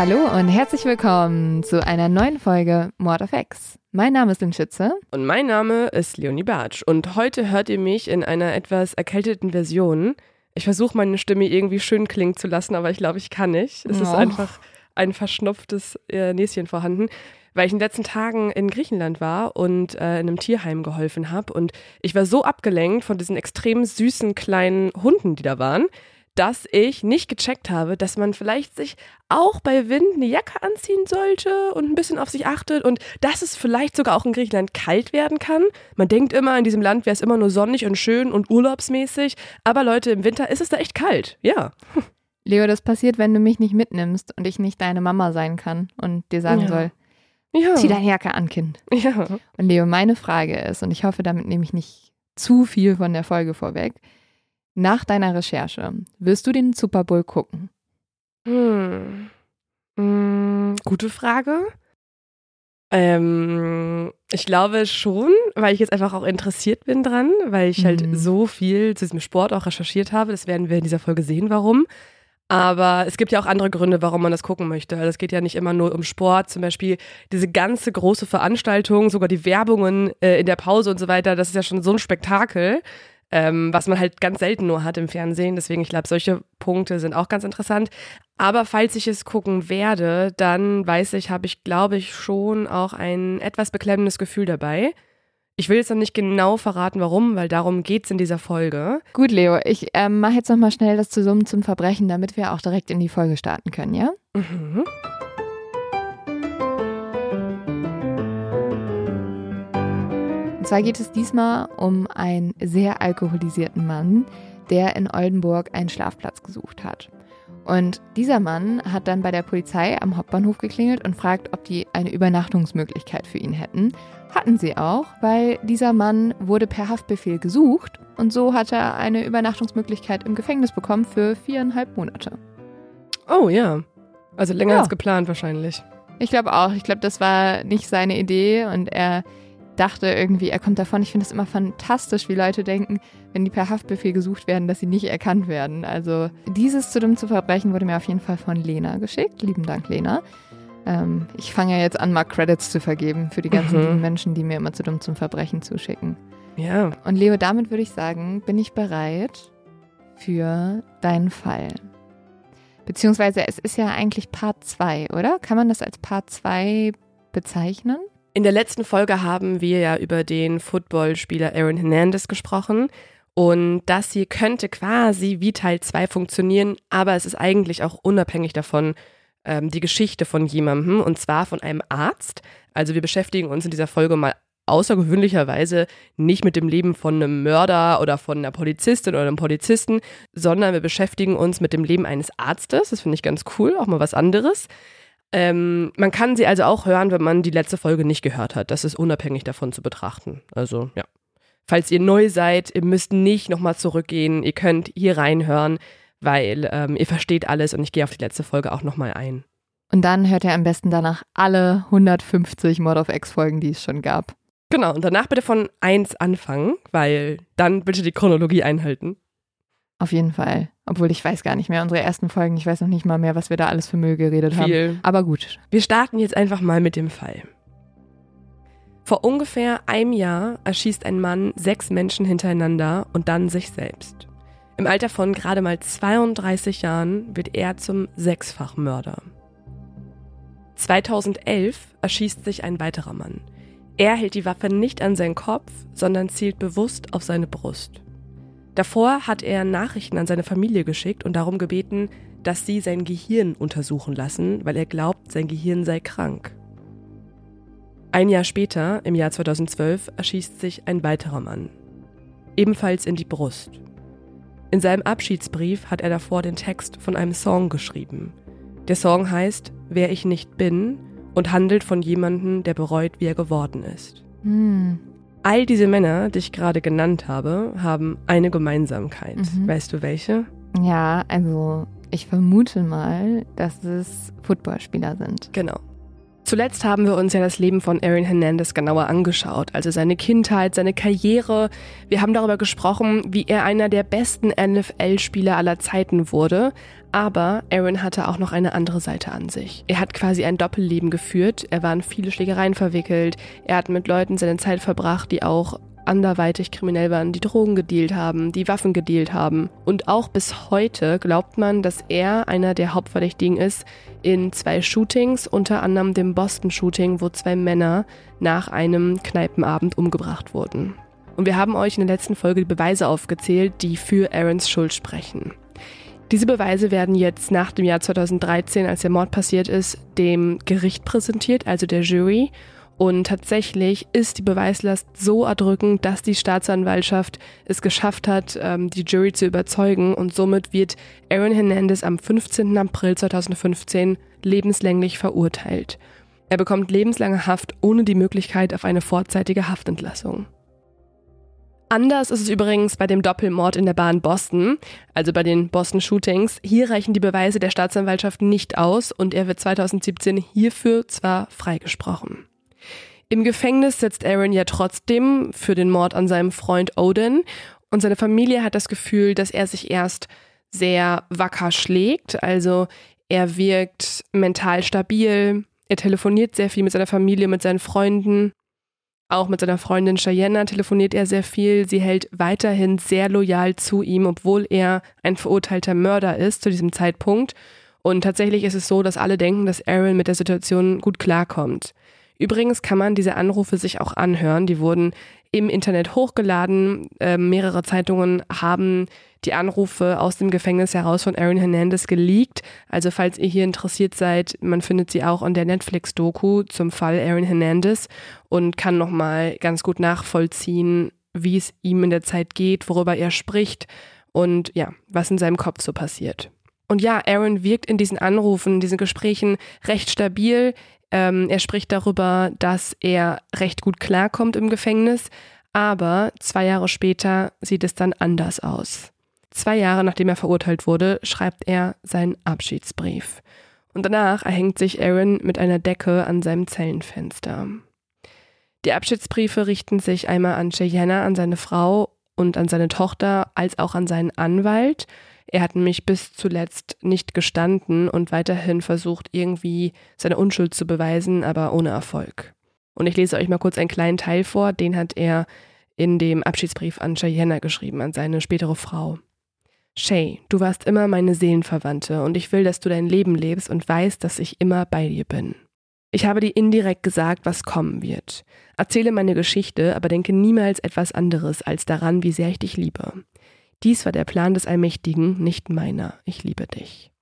Hallo und herzlich willkommen zu einer neuen Folge Mord of X. Mein Name ist Lynn Schütze. Und mein Name ist Leonie Bartsch. Und heute hört ihr mich in einer etwas erkälteten Version. Ich versuche meine Stimme irgendwie schön klingen zu lassen, aber ich glaube, ich kann nicht. Es oh. ist einfach ein verschnupftes äh, Näschen vorhanden weil ich in den letzten Tagen in Griechenland war und äh, in einem Tierheim geholfen habe. Und ich war so abgelenkt von diesen extrem süßen kleinen Hunden, die da waren, dass ich nicht gecheckt habe, dass man vielleicht sich auch bei Wind eine Jacke anziehen sollte und ein bisschen auf sich achtet und dass es vielleicht sogar auch in Griechenland kalt werden kann. Man denkt immer, in diesem Land wäre es immer nur sonnig und schön und urlaubsmäßig, aber Leute, im Winter ist es da echt kalt, ja. Leo, das passiert, wenn du mich nicht mitnimmst und ich nicht deine Mama sein kann und dir sagen ja. soll, ja. zieh deine Jacke an, Kind. Ja. Und Leo, meine Frage ist, und ich hoffe, damit nehme ich nicht zu viel von der Folge vorweg, nach deiner Recherche, wirst du den Super Bowl gucken? Hm. Hm, gute Frage. Ähm, ich glaube schon, weil ich jetzt einfach auch interessiert bin dran, weil ich halt mhm. so viel zu diesem Sport auch recherchiert habe. Das werden wir in dieser Folge sehen, warum. Aber es gibt ja auch andere Gründe, warum man das gucken möchte. Also es geht ja nicht immer nur um Sport, zum Beispiel diese ganze große Veranstaltung, sogar die Werbungen äh, in der Pause und so weiter. Das ist ja schon so ein Spektakel, ähm, was man halt ganz selten nur hat im Fernsehen. Deswegen, ich glaube, solche Punkte sind auch ganz interessant. Aber falls ich es gucken werde, dann weiß ich, habe ich, glaube ich, schon auch ein etwas beklemmendes Gefühl dabei. Ich will jetzt noch nicht genau verraten, warum, weil darum geht es in dieser Folge. Gut, Leo, ich ähm, mache jetzt nochmal schnell das Zusammen zum Verbrechen, damit wir auch direkt in die Folge starten können, ja? Mhm. Zwar geht es diesmal um einen sehr alkoholisierten Mann, der in Oldenburg einen Schlafplatz gesucht hat. Und dieser Mann hat dann bei der Polizei am Hauptbahnhof geklingelt und fragt, ob die eine Übernachtungsmöglichkeit für ihn hätten. Hatten sie auch, weil dieser Mann wurde per Haftbefehl gesucht und so hat er eine Übernachtungsmöglichkeit im Gefängnis bekommen für viereinhalb Monate. Oh ja, also länger ja. als geplant wahrscheinlich. Ich glaube auch. Ich glaube, das war nicht seine Idee und er dachte irgendwie, er kommt davon. Ich finde es immer fantastisch, wie Leute denken, wenn die per Haftbefehl gesucht werden, dass sie nicht erkannt werden. Also dieses zu dem zu Verbrechen wurde mir auf jeden Fall von Lena geschickt. Lieben Dank, Lena. Ähm, ich fange ja jetzt an, mal Credits zu vergeben für die ganzen mhm. Menschen, die mir immer zu dumm zum Verbrechen zuschicken. Ja. Und Leo, damit würde ich sagen, bin ich bereit für deinen Fall. Beziehungsweise es ist ja eigentlich Part 2, oder? Kann man das als Part 2 bezeichnen? In der letzten Folge haben wir ja über den Footballspieler Aaron Hernandez gesprochen. Und das hier könnte quasi wie Teil 2 funktionieren, aber es ist eigentlich auch unabhängig davon ähm, die Geschichte von jemandem und zwar von einem Arzt. Also wir beschäftigen uns in dieser Folge mal außergewöhnlicherweise nicht mit dem Leben von einem Mörder oder von einer Polizistin oder einem Polizisten, sondern wir beschäftigen uns mit dem Leben eines Arztes. Das finde ich ganz cool, auch mal was anderes. Ähm, man kann sie also auch hören, wenn man die letzte Folge nicht gehört hat. Das ist unabhängig davon zu betrachten. Also ja. Falls ihr neu seid, ihr müsst nicht nochmal zurückgehen. Ihr könnt hier reinhören, weil ähm, ihr versteht alles und ich gehe auf die letzte Folge auch nochmal ein. Und dann hört ihr am besten danach alle 150 Mod of X Folgen, die es schon gab. Genau, und danach bitte von 1 anfangen, weil dann bitte die Chronologie einhalten. Auf jeden Fall. Obwohl ich weiß gar nicht mehr, unsere ersten Folgen, ich weiß noch nicht mal mehr, was wir da alles für Müll geredet Viel. haben. Aber gut. Wir starten jetzt einfach mal mit dem Fall. Vor ungefähr einem Jahr erschießt ein Mann sechs Menschen hintereinander und dann sich selbst. Im Alter von gerade mal 32 Jahren wird er zum Sechsfachmörder. 2011 erschießt sich ein weiterer Mann. Er hält die Waffe nicht an seinen Kopf, sondern zielt bewusst auf seine Brust. Davor hat er Nachrichten an seine Familie geschickt und darum gebeten, dass sie sein Gehirn untersuchen lassen, weil er glaubt, sein Gehirn sei krank. Ein Jahr später, im Jahr 2012, erschießt sich ein weiterer Mann. Ebenfalls in die Brust. In seinem Abschiedsbrief hat er davor den Text von einem Song geschrieben. Der Song heißt Wer ich nicht bin und handelt von jemandem, der bereut, wie er geworden ist. Hm. All diese Männer, die ich gerade genannt habe, haben eine Gemeinsamkeit. Mhm. Weißt du welche? Ja, also ich vermute mal, dass es Footballspieler sind. Genau. Zuletzt haben wir uns ja das Leben von Aaron Hernandez genauer angeschaut, also seine Kindheit, seine Karriere. Wir haben darüber gesprochen, wie er einer der besten NFL-Spieler aller Zeiten wurde. Aber Aaron hatte auch noch eine andere Seite an sich. Er hat quasi ein Doppelleben geführt. Er war in viele Schlägereien verwickelt. Er hat mit Leuten seine Zeit verbracht, die auch anderweitig kriminell waren, die Drogen gedealt haben, die Waffen gedealt haben. Und auch bis heute glaubt man, dass er einer der Hauptverdächtigen ist in zwei Shootings, unter anderem dem Boston-Shooting, wo zwei Männer nach einem Kneipenabend umgebracht wurden. Und wir haben euch in der letzten Folge die Beweise aufgezählt, die für Aarons Schuld sprechen. Diese Beweise werden jetzt nach dem Jahr 2013, als der Mord passiert ist, dem Gericht präsentiert, also der Jury. Und tatsächlich ist die Beweislast so erdrückend, dass die Staatsanwaltschaft es geschafft hat, ähm, die Jury zu überzeugen. Und somit wird Aaron Hernandez am 15. April 2015 lebenslänglich verurteilt. Er bekommt lebenslange Haft ohne die Möglichkeit auf eine vorzeitige Haftentlassung. Anders ist es übrigens bei dem Doppelmord in der Bahn Boston, also bei den Boston Shootings. Hier reichen die Beweise der Staatsanwaltschaft nicht aus und er wird 2017 hierfür zwar freigesprochen. Im Gefängnis sitzt Aaron ja trotzdem für den Mord an seinem Freund Odin und seine Familie hat das Gefühl, dass er sich erst sehr wacker schlägt, also er wirkt mental stabil, er telefoniert sehr viel mit seiner Familie, mit seinen Freunden. Auch mit seiner Freundin Cheyenne telefoniert er sehr viel. Sie hält weiterhin sehr loyal zu ihm, obwohl er ein verurteilter Mörder ist zu diesem Zeitpunkt. Und tatsächlich ist es so, dass alle denken, dass Aaron mit der Situation gut klarkommt. Übrigens kann man diese Anrufe sich auch anhören. Die wurden im Internet hochgeladen. Äh, mehrere Zeitungen haben die Anrufe aus dem Gefängnis heraus von Aaron Hernandez geleakt. Also falls ihr hier interessiert seid, man findet sie auch in der Netflix-Doku zum Fall Aaron Hernandez und kann nochmal ganz gut nachvollziehen, wie es ihm in der Zeit geht, worüber er spricht und ja, was in seinem Kopf so passiert. Und ja, Aaron wirkt in diesen Anrufen, in diesen Gesprächen recht stabil. Ähm, er spricht darüber, dass er recht gut klarkommt im Gefängnis, aber zwei Jahre später sieht es dann anders aus. Zwei Jahre nachdem er verurteilt wurde, schreibt er seinen Abschiedsbrief. Und danach erhängt sich Aaron mit einer Decke an seinem Zellenfenster. Die Abschiedsbriefe richten sich einmal an Cheyenne, an seine Frau und an seine Tochter, als auch an seinen Anwalt. Er hat nämlich bis zuletzt nicht gestanden und weiterhin versucht, irgendwie seine Unschuld zu beweisen, aber ohne Erfolg. Und ich lese euch mal kurz einen kleinen Teil vor, den hat er in dem Abschiedsbrief an Cheyenne geschrieben, an seine spätere Frau. Shay, du warst immer meine Seelenverwandte und ich will, dass du dein Leben lebst und weißt, dass ich immer bei dir bin. Ich habe dir indirekt gesagt, was kommen wird. Erzähle meine Geschichte, aber denke niemals etwas anderes als daran, wie sehr ich dich liebe. Dies war der Plan des Allmächtigen, nicht meiner. Ich liebe dich.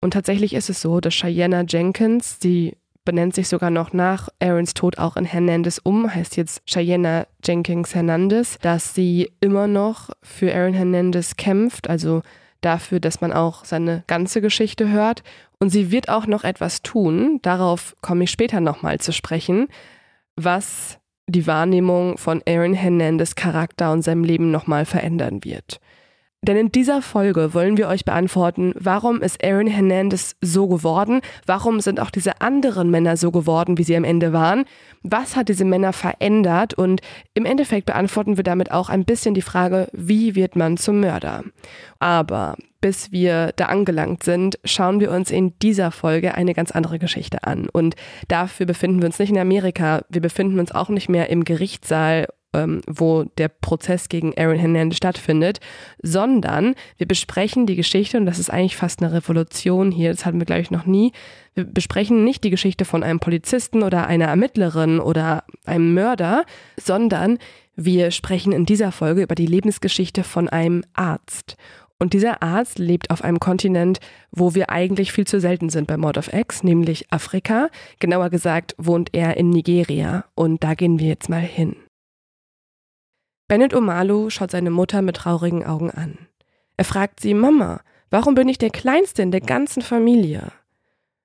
Und tatsächlich ist es so, dass Cheyenne Jenkins, die benennt sich sogar noch nach Aarons Tod auch in Hernandez um, heißt jetzt Cheyenne Jenkins Hernandez, dass sie immer noch für Aaron Hernandez kämpft, also dafür, dass man auch seine ganze Geschichte hört. Und sie wird auch noch etwas tun, darauf komme ich später nochmal zu sprechen, was die Wahrnehmung von Aaron Hernandez Charakter und seinem Leben nochmal verändern wird. Denn in dieser Folge wollen wir euch beantworten, warum ist Aaron Hernandez so geworden? Warum sind auch diese anderen Männer so geworden, wie sie am Ende waren? Was hat diese Männer verändert? Und im Endeffekt beantworten wir damit auch ein bisschen die Frage, wie wird man zum Mörder? Aber bis wir da angelangt sind, schauen wir uns in dieser Folge eine ganz andere Geschichte an. Und dafür befinden wir uns nicht in Amerika. Wir befinden uns auch nicht mehr im Gerichtssaal ähm, wo der Prozess gegen Aaron Hernandez stattfindet, sondern wir besprechen die Geschichte, und das ist eigentlich fast eine Revolution hier, das hatten wir, glaube ich, noch nie. Wir besprechen nicht die Geschichte von einem Polizisten oder einer Ermittlerin oder einem Mörder, sondern wir sprechen in dieser Folge über die Lebensgeschichte von einem Arzt. Und dieser Arzt lebt auf einem Kontinent, wo wir eigentlich viel zu selten sind bei Mord of X, nämlich Afrika. Genauer gesagt wohnt er in Nigeria. Und da gehen wir jetzt mal hin. Bennett Omalu schaut seine Mutter mit traurigen Augen an. Er fragt sie, Mama, warum bin ich der Kleinste in der ganzen Familie?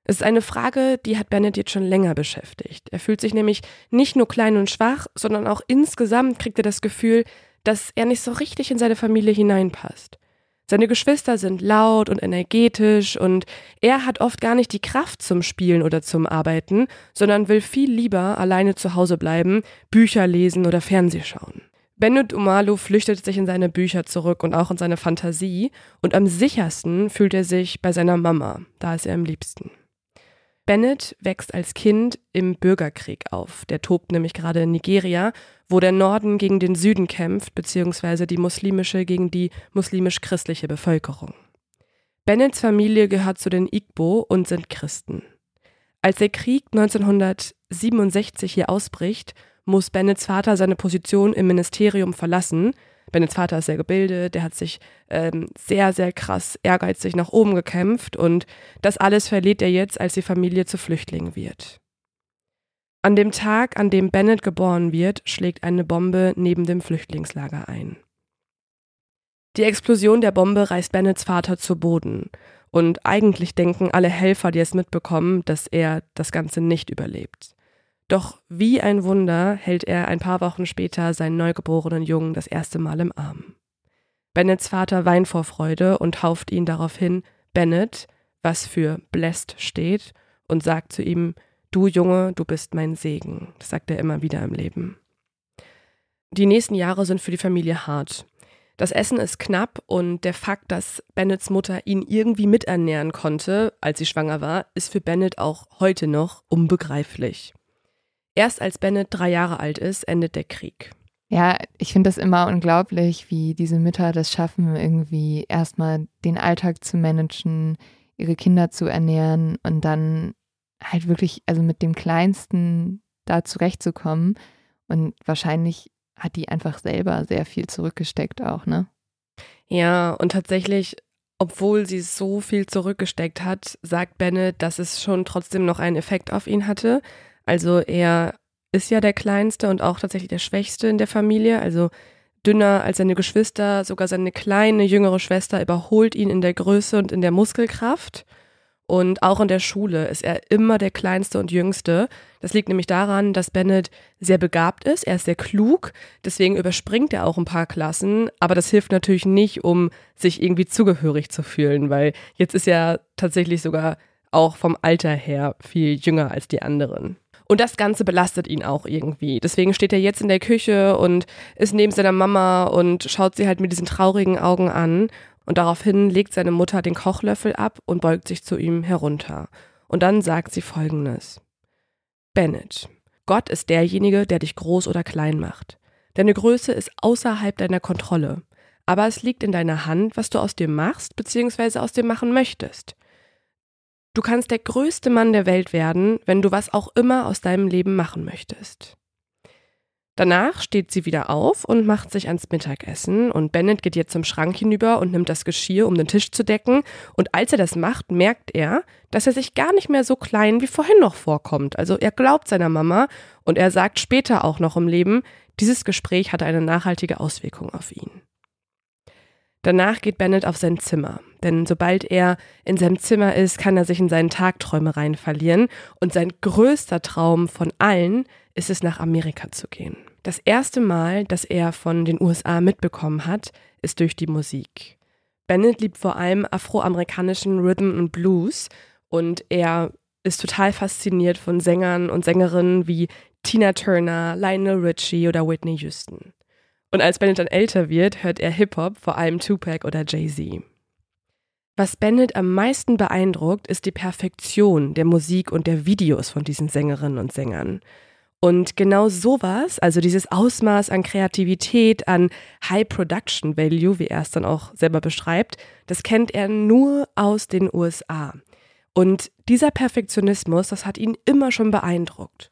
Es ist eine Frage, die hat Bennett jetzt schon länger beschäftigt. Er fühlt sich nämlich nicht nur klein und schwach, sondern auch insgesamt kriegt er das Gefühl, dass er nicht so richtig in seine Familie hineinpasst. Seine Geschwister sind laut und energetisch und er hat oft gar nicht die Kraft zum Spielen oder zum Arbeiten, sondern will viel lieber alleine zu Hause bleiben, Bücher lesen oder Fernseh schauen. Bennett Umalu flüchtet sich in seine Bücher zurück und auch in seine Fantasie und am sichersten fühlt er sich bei seiner Mama, da ist er am liebsten. Bennett wächst als Kind im Bürgerkrieg auf. Der tobt nämlich gerade in Nigeria, wo der Norden gegen den Süden kämpft, beziehungsweise die muslimische gegen die muslimisch-christliche Bevölkerung. Bennetts Familie gehört zu den Igbo und sind Christen. Als der Krieg 1967 hier ausbricht, muss Bennetts Vater seine Position im Ministerium verlassen, Bennets Vater ist sehr gebildet, der hat sich ähm, sehr, sehr krass ehrgeizig nach oben gekämpft und das alles verliert er jetzt, als die Familie zu Flüchtlingen wird. An dem Tag, an dem Bennett geboren wird, schlägt eine Bombe neben dem Flüchtlingslager ein. Die Explosion der Bombe reißt Bennets Vater zu Boden. Und eigentlich denken alle Helfer, die es mitbekommen, dass er das Ganze nicht überlebt. Doch wie ein Wunder hält er ein paar Wochen später seinen neugeborenen Jungen das erste Mal im Arm. Bennets Vater weint vor Freude und tauft ihn daraufhin Bennett, was für blessed steht, und sagt zu ihm, Du Junge, du bist mein Segen. Das sagt er immer wieder im Leben. Die nächsten Jahre sind für die Familie hart. Das Essen ist knapp und der Fakt, dass Bennets Mutter ihn irgendwie miternähren konnte, als sie schwanger war, ist für Bennett auch heute noch unbegreiflich. Erst als Bennett drei Jahre alt ist, endet der Krieg. Ja, ich finde das immer unglaublich, wie diese Mütter das schaffen, irgendwie erstmal den Alltag zu managen, ihre Kinder zu ernähren und dann halt wirklich, also mit dem Kleinsten da zurechtzukommen. Und wahrscheinlich hat die einfach selber sehr viel zurückgesteckt auch, ne? Ja, und tatsächlich, obwohl sie so viel zurückgesteckt hat, sagt Bennett, dass es schon trotzdem noch einen Effekt auf ihn hatte. Also er ist ja der Kleinste und auch tatsächlich der Schwächste in der Familie, also dünner als seine Geschwister, sogar seine kleine jüngere Schwester überholt ihn in der Größe und in der Muskelkraft. Und auch in der Schule ist er immer der Kleinste und Jüngste. Das liegt nämlich daran, dass Bennett sehr begabt ist, er ist sehr klug, deswegen überspringt er auch ein paar Klassen, aber das hilft natürlich nicht, um sich irgendwie zugehörig zu fühlen, weil jetzt ist er tatsächlich sogar auch vom Alter her viel jünger als die anderen. Und das Ganze belastet ihn auch irgendwie. Deswegen steht er jetzt in der Küche und ist neben seiner Mama und schaut sie halt mit diesen traurigen Augen an. Und daraufhin legt seine Mutter den Kochlöffel ab und beugt sich zu ihm herunter. Und dann sagt sie folgendes. Bennett, Gott ist derjenige, der dich groß oder klein macht. Deine Größe ist außerhalb deiner Kontrolle. Aber es liegt in deiner Hand, was du aus dir machst bzw. aus dir machen möchtest. Du kannst der größte Mann der Welt werden, wenn du was auch immer aus deinem Leben machen möchtest. Danach steht sie wieder auf und macht sich ans Mittagessen und Bennett geht jetzt zum Schrank hinüber und nimmt das Geschirr, um den Tisch zu decken. Und als er das macht, merkt er, dass er sich gar nicht mehr so klein wie vorhin noch vorkommt. Also er glaubt seiner Mama und er sagt später auch noch im Leben, dieses Gespräch hatte eine nachhaltige Auswirkung auf ihn. Danach geht Bennett auf sein Zimmer, denn sobald er in seinem Zimmer ist, kann er sich in seinen Tagträumereien verlieren und sein größter Traum von allen ist es, nach Amerika zu gehen. Das erste Mal, dass er von den USA mitbekommen hat, ist durch die Musik. Bennett liebt vor allem afroamerikanischen Rhythm und Blues und er ist total fasziniert von Sängern und Sängerinnen wie Tina Turner, Lionel Richie oder Whitney Houston. Und als Bennett dann älter wird, hört er Hip-Hop, vor allem Tupac oder Jay-Z. Was Bennett am meisten beeindruckt, ist die Perfektion der Musik und der Videos von diesen Sängerinnen und Sängern. Und genau sowas, also dieses Ausmaß an Kreativität, an High Production Value, wie er es dann auch selber beschreibt, das kennt er nur aus den USA. Und dieser Perfektionismus, das hat ihn immer schon beeindruckt.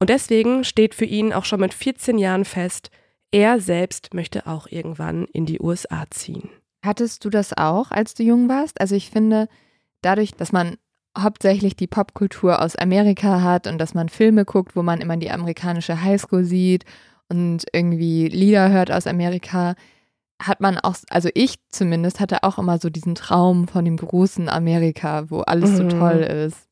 Und deswegen steht für ihn auch schon mit 14 Jahren fest, er selbst möchte auch irgendwann in die USA ziehen. Hattest du das auch, als du jung warst? Also ich finde, dadurch, dass man hauptsächlich die Popkultur aus Amerika hat und dass man Filme guckt, wo man immer die amerikanische Highschool sieht und irgendwie Lieder hört aus Amerika, hat man auch, also ich zumindest hatte auch immer so diesen Traum von dem großen Amerika, wo alles mhm. so toll ist.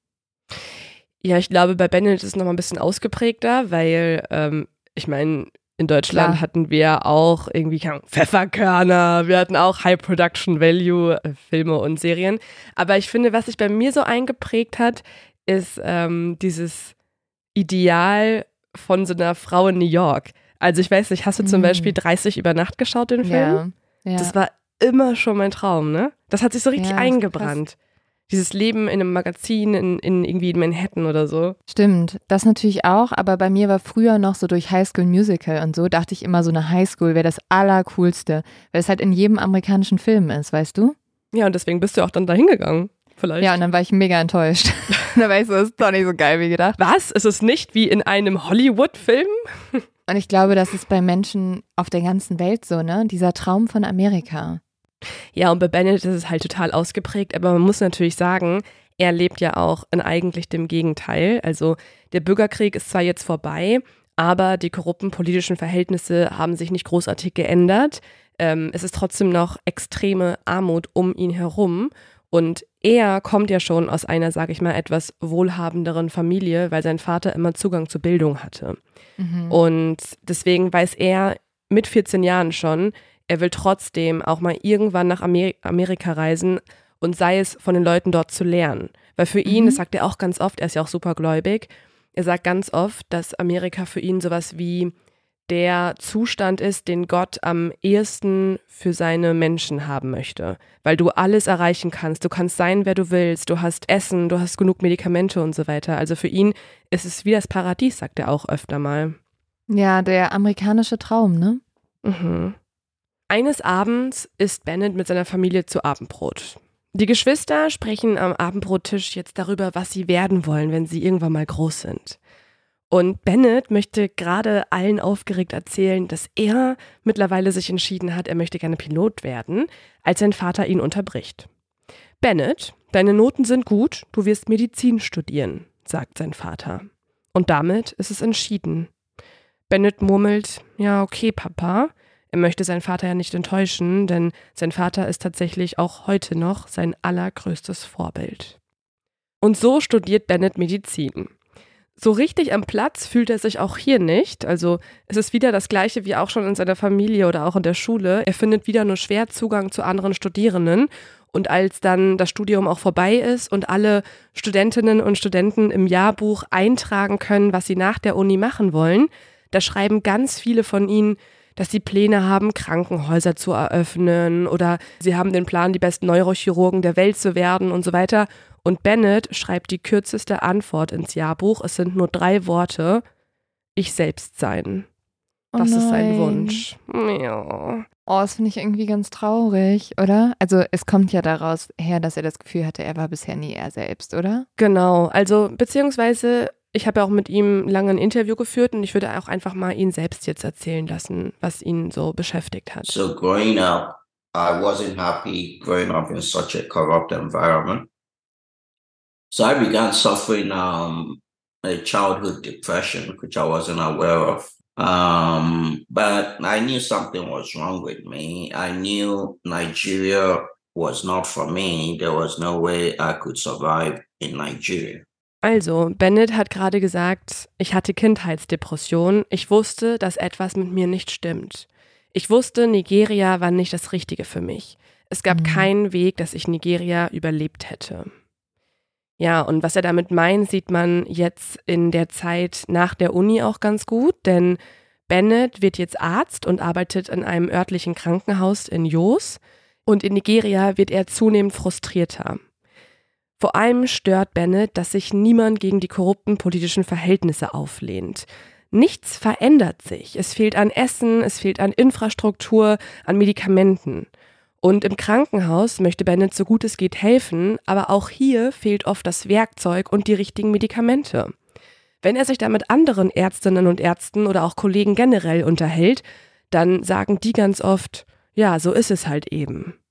Ja, ich glaube, bei Bennett ist es nochmal ein bisschen ausgeprägter, weil ähm, ich meine, In Deutschland Klar. hatten wir auch irgendwie Pfefferkörner, wir hatten auch High Production Value äh, Filme und Serien. Aber ich finde, was sich bei mir so eingeprägt hat, ist ähm, dieses Ideal von so einer Frau in New York. Also ich weiß nicht, hast du zum Mhm. Beispiel 30 über Nacht geschaut, den Film? Ja. ja. Das war immer schon mein Traum, ne? Das hat sich so richtig Ja, eingebrannt. Dieses Leben in einem Magazin in, in irgendwie in Manhattan oder so. Stimmt, das natürlich auch, aber bei mir war früher noch so durch High School Musical und so, dachte ich immer, so eine Highschool wäre das Allercoolste, weil es halt in jedem amerikanischen Film ist, weißt du? Ja, und deswegen bist du auch dann dahin gegangen. Vielleicht. Ja, und dann war ich mega enttäuscht. da war ich so, ist doch nicht so geil wie gedacht. Was? Ist es nicht wie in einem Hollywood-Film? Und ich glaube, das ist bei Menschen auf der ganzen Welt so, ne? Dieser Traum von Amerika. Ja, und bei Bennett ist es halt total ausgeprägt, aber man muss natürlich sagen, er lebt ja auch in eigentlich dem Gegenteil. Also der Bürgerkrieg ist zwar jetzt vorbei, aber die korrupten politischen Verhältnisse haben sich nicht großartig geändert. Ähm, es ist trotzdem noch extreme Armut um ihn herum. Und er kommt ja schon aus einer, sage ich mal, etwas wohlhabenderen Familie, weil sein Vater immer Zugang zur Bildung hatte. Mhm. Und deswegen weiß er mit 14 Jahren schon, er will trotzdem auch mal irgendwann nach Amer Amerika reisen und sei es von den Leuten dort zu lernen. Weil für ihn, Mhm. das sagt er auch ganz oft, er ist ja auch super gläubig, er sagt ganz oft, dass Amerika für ihn sowas wie der Zustand ist, den Gott am ehesten für seine Menschen haben möchte. Weil du alles erreichen kannst. Du kannst sein, wer du willst. Du hast Essen, du hast genug Medikamente und so weiter. Also für ihn ist es wie das Paradies, sagt er auch öfter mal. Ja, der amerikanische Traum, ne? Mhm. Eines Abends isst Bennett mit seiner Familie zu Abendbrot. Die Geschwister sprechen am Abendbrottisch jetzt darüber, was sie werden wollen, wenn sie irgendwann mal groß sind. Und Bennett möchte gerade allen aufgeregt erzählen, dass er mittlerweile sich entschieden hat, er möchte gerne Pilot werden, als sein Vater ihn unterbricht. Bennett, deine Noten sind gut, du wirst Medizin studieren, sagt sein Vater. Und damit ist es entschieden. Bennett murmelt, ja, okay, Papa. Er möchte seinen Vater ja nicht enttäuschen, denn sein Vater ist tatsächlich auch heute noch sein allergrößtes Vorbild. Und so studiert Bennett Medizin. So richtig am Platz fühlt er sich auch hier nicht. Also es ist wieder das gleiche wie auch schon in seiner Familie oder auch in der Schule. Er findet wieder nur schwer Zugang zu anderen Studierenden. Und als dann das Studium auch vorbei ist und alle Studentinnen und Studenten im Jahrbuch eintragen können, was sie nach der Uni machen wollen, da schreiben ganz viele von ihnen, dass sie Pläne haben, Krankenhäuser zu eröffnen oder sie haben den Plan, die besten Neurochirurgen der Welt zu werden und so weiter. Und Bennett schreibt die kürzeste Antwort ins Jahrbuch. Es sind nur drei Worte. Ich selbst sein. Oh Das ist sein. Wunsch. Ja. Oh, das finde ich irgendwie ganz traurig, oder? Also es kommt ja daraus her, dass er das Gefühl hatte, er war bisher nie er selbst, oder? Genau. Also, beziehungsweise, ich habe ja auch mit ihm lange ein Interview geführt und ich würde auch einfach mal ihn selbst jetzt erzählen lassen, was ihn so beschäftigt hat. So growing up, I wasn't happy growing up in such a corrupt environment. So I began suffering um, a childhood depression, which I wasn't aware of. Um, but I knew something was wrong with me. I knew Nigeria was not for me. There was no way I could survive in Nigeria. Also, Bennett hat gerade gesagt, ich hatte Kindheitsdepression. Ich wusste, dass etwas mit mir nicht stimmt. Ich wusste, Nigeria war nicht das Richtige für mich. Es gab Mhm. keinen Weg, dass ich Nigeria überlebt hätte. Ja, und was er damit meint, sieht man jetzt in der Zeit nach der Uni auch ganz gut, denn Bennett wird jetzt Arzt und arbeitet in einem örtlichen Krankenhaus in Jos. Und in Nigeria wird er zunehmend frustrierter. Vor allem stört Bennett, dass sich niemand gegen die korrupten politischen Verhältnisse auflehnt. Nichts verändert sich. Es fehlt an Essen, es fehlt an Infrastruktur, an Medikamenten. Und im Krankenhaus möchte Bennett so gut es geht helfen, aber auch hier fehlt oft das Werkzeug und die richtigen Medikamente. Wenn er sich da mit anderen Ärztinnen und Ärzten oder auch Kollegen generell unterhält, dann sagen die ganz oft, ja, so ist es halt eben.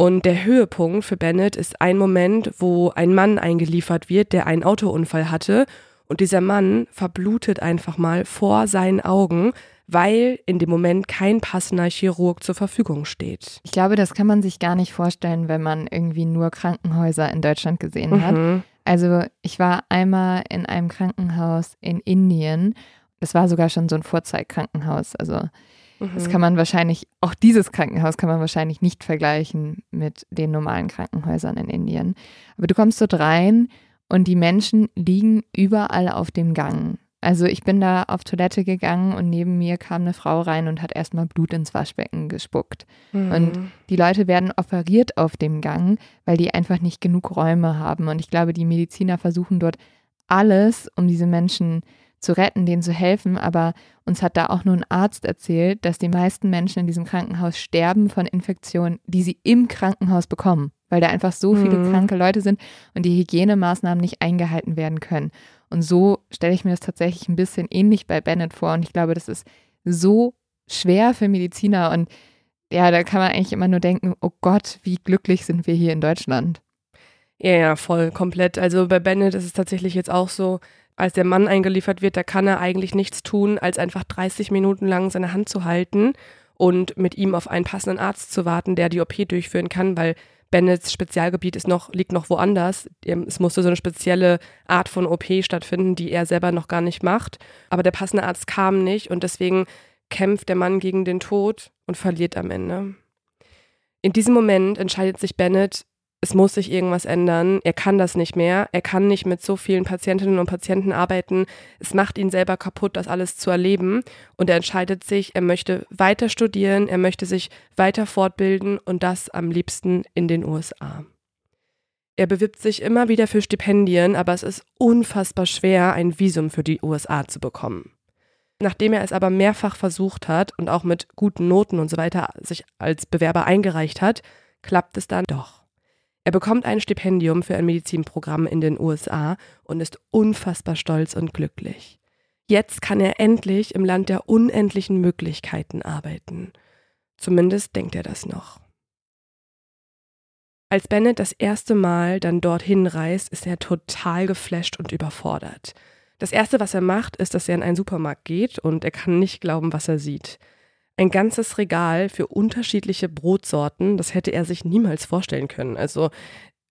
Und der Höhepunkt für Bennett ist ein Moment, wo ein Mann eingeliefert wird, der einen Autounfall hatte. Und dieser Mann verblutet einfach mal vor seinen Augen, weil in dem Moment kein passender Chirurg zur Verfügung steht. Ich glaube, das kann man sich gar nicht vorstellen, wenn man irgendwie nur Krankenhäuser in Deutschland gesehen hat. Mhm. Also ich war einmal in einem Krankenhaus in Indien. das war sogar schon so ein Vorzeigkrankenhaus. Also mhm. das kann man wahrscheinlich, auch dieses Krankenhaus kann man wahrscheinlich nicht vergleichen mit den normalen Krankenhäusern in Indien. Aber du kommst dort rein und die Menschen liegen überall auf dem Gang. Also ich bin da auf Toilette gegangen und neben mir kam eine Frau rein und hat erstmal Blut ins Waschbecken gespuckt. Mhm. Und die Leute werden operiert auf dem Gang, weil die einfach nicht genug Räume haben. Und ich glaube, die Mediziner versuchen dort alles, um diese Menschen zu retten, denen zu helfen. Aber uns hat da auch nur ein Arzt erzählt, dass die meisten Menschen in diesem Krankenhaus sterben von Infektionen, die sie im Krankenhaus bekommen, weil da einfach so viele mhm. kranke Leute sind und die Hygienemaßnahmen nicht eingehalten werden können. Und so stelle ich mir das tatsächlich ein bisschen ähnlich bei Bennett vor. Und ich glaube, das ist so schwer für Mediziner. Und ja, da kann man eigentlich immer nur denken, oh Gott, wie glücklich sind wir hier in Deutschland. Ja, ja, voll, komplett. Also bei Bennett ist es tatsächlich jetzt auch so, als der Mann eingeliefert wird, da kann er eigentlich nichts tun, als einfach 30 Minuten lang seine Hand zu halten und mit ihm auf einen passenden Arzt zu warten, der die OP durchführen kann, weil Bennets Spezialgebiet ist noch, liegt noch woanders. Es musste so eine spezielle Art von OP stattfinden, die er selber noch gar nicht macht. Aber der passende Arzt kam nicht und deswegen kämpft der Mann gegen den Tod und verliert am Ende. In diesem Moment entscheidet sich Bennett, es muss sich irgendwas ändern. Er kann das nicht mehr. Er kann nicht mit so vielen Patientinnen und Patienten arbeiten. Es macht ihn selber kaputt, das alles zu erleben. Und er entscheidet sich, er möchte weiter studieren, er möchte sich weiter fortbilden und das am liebsten in den USA. Er bewirbt sich immer wieder für Stipendien, aber es ist unfassbar schwer, ein Visum für die USA zu bekommen. Nachdem er es aber mehrfach versucht hat und auch mit guten Noten und so weiter sich als Bewerber eingereicht hat, klappt es dann doch. Er bekommt ein Stipendium für ein Medizinprogramm in den USA und ist unfassbar stolz und glücklich. Jetzt kann er endlich im Land der unendlichen Möglichkeiten arbeiten. Zumindest denkt er das noch. Als Bennett das erste Mal dann dorthin reist, ist er total geflasht und überfordert. Das erste, was er macht, ist, dass er in einen Supermarkt geht und er kann nicht glauben, was er sieht ein ganzes Regal für unterschiedliche Brotsorten. Das hätte er sich niemals vorstellen können. Also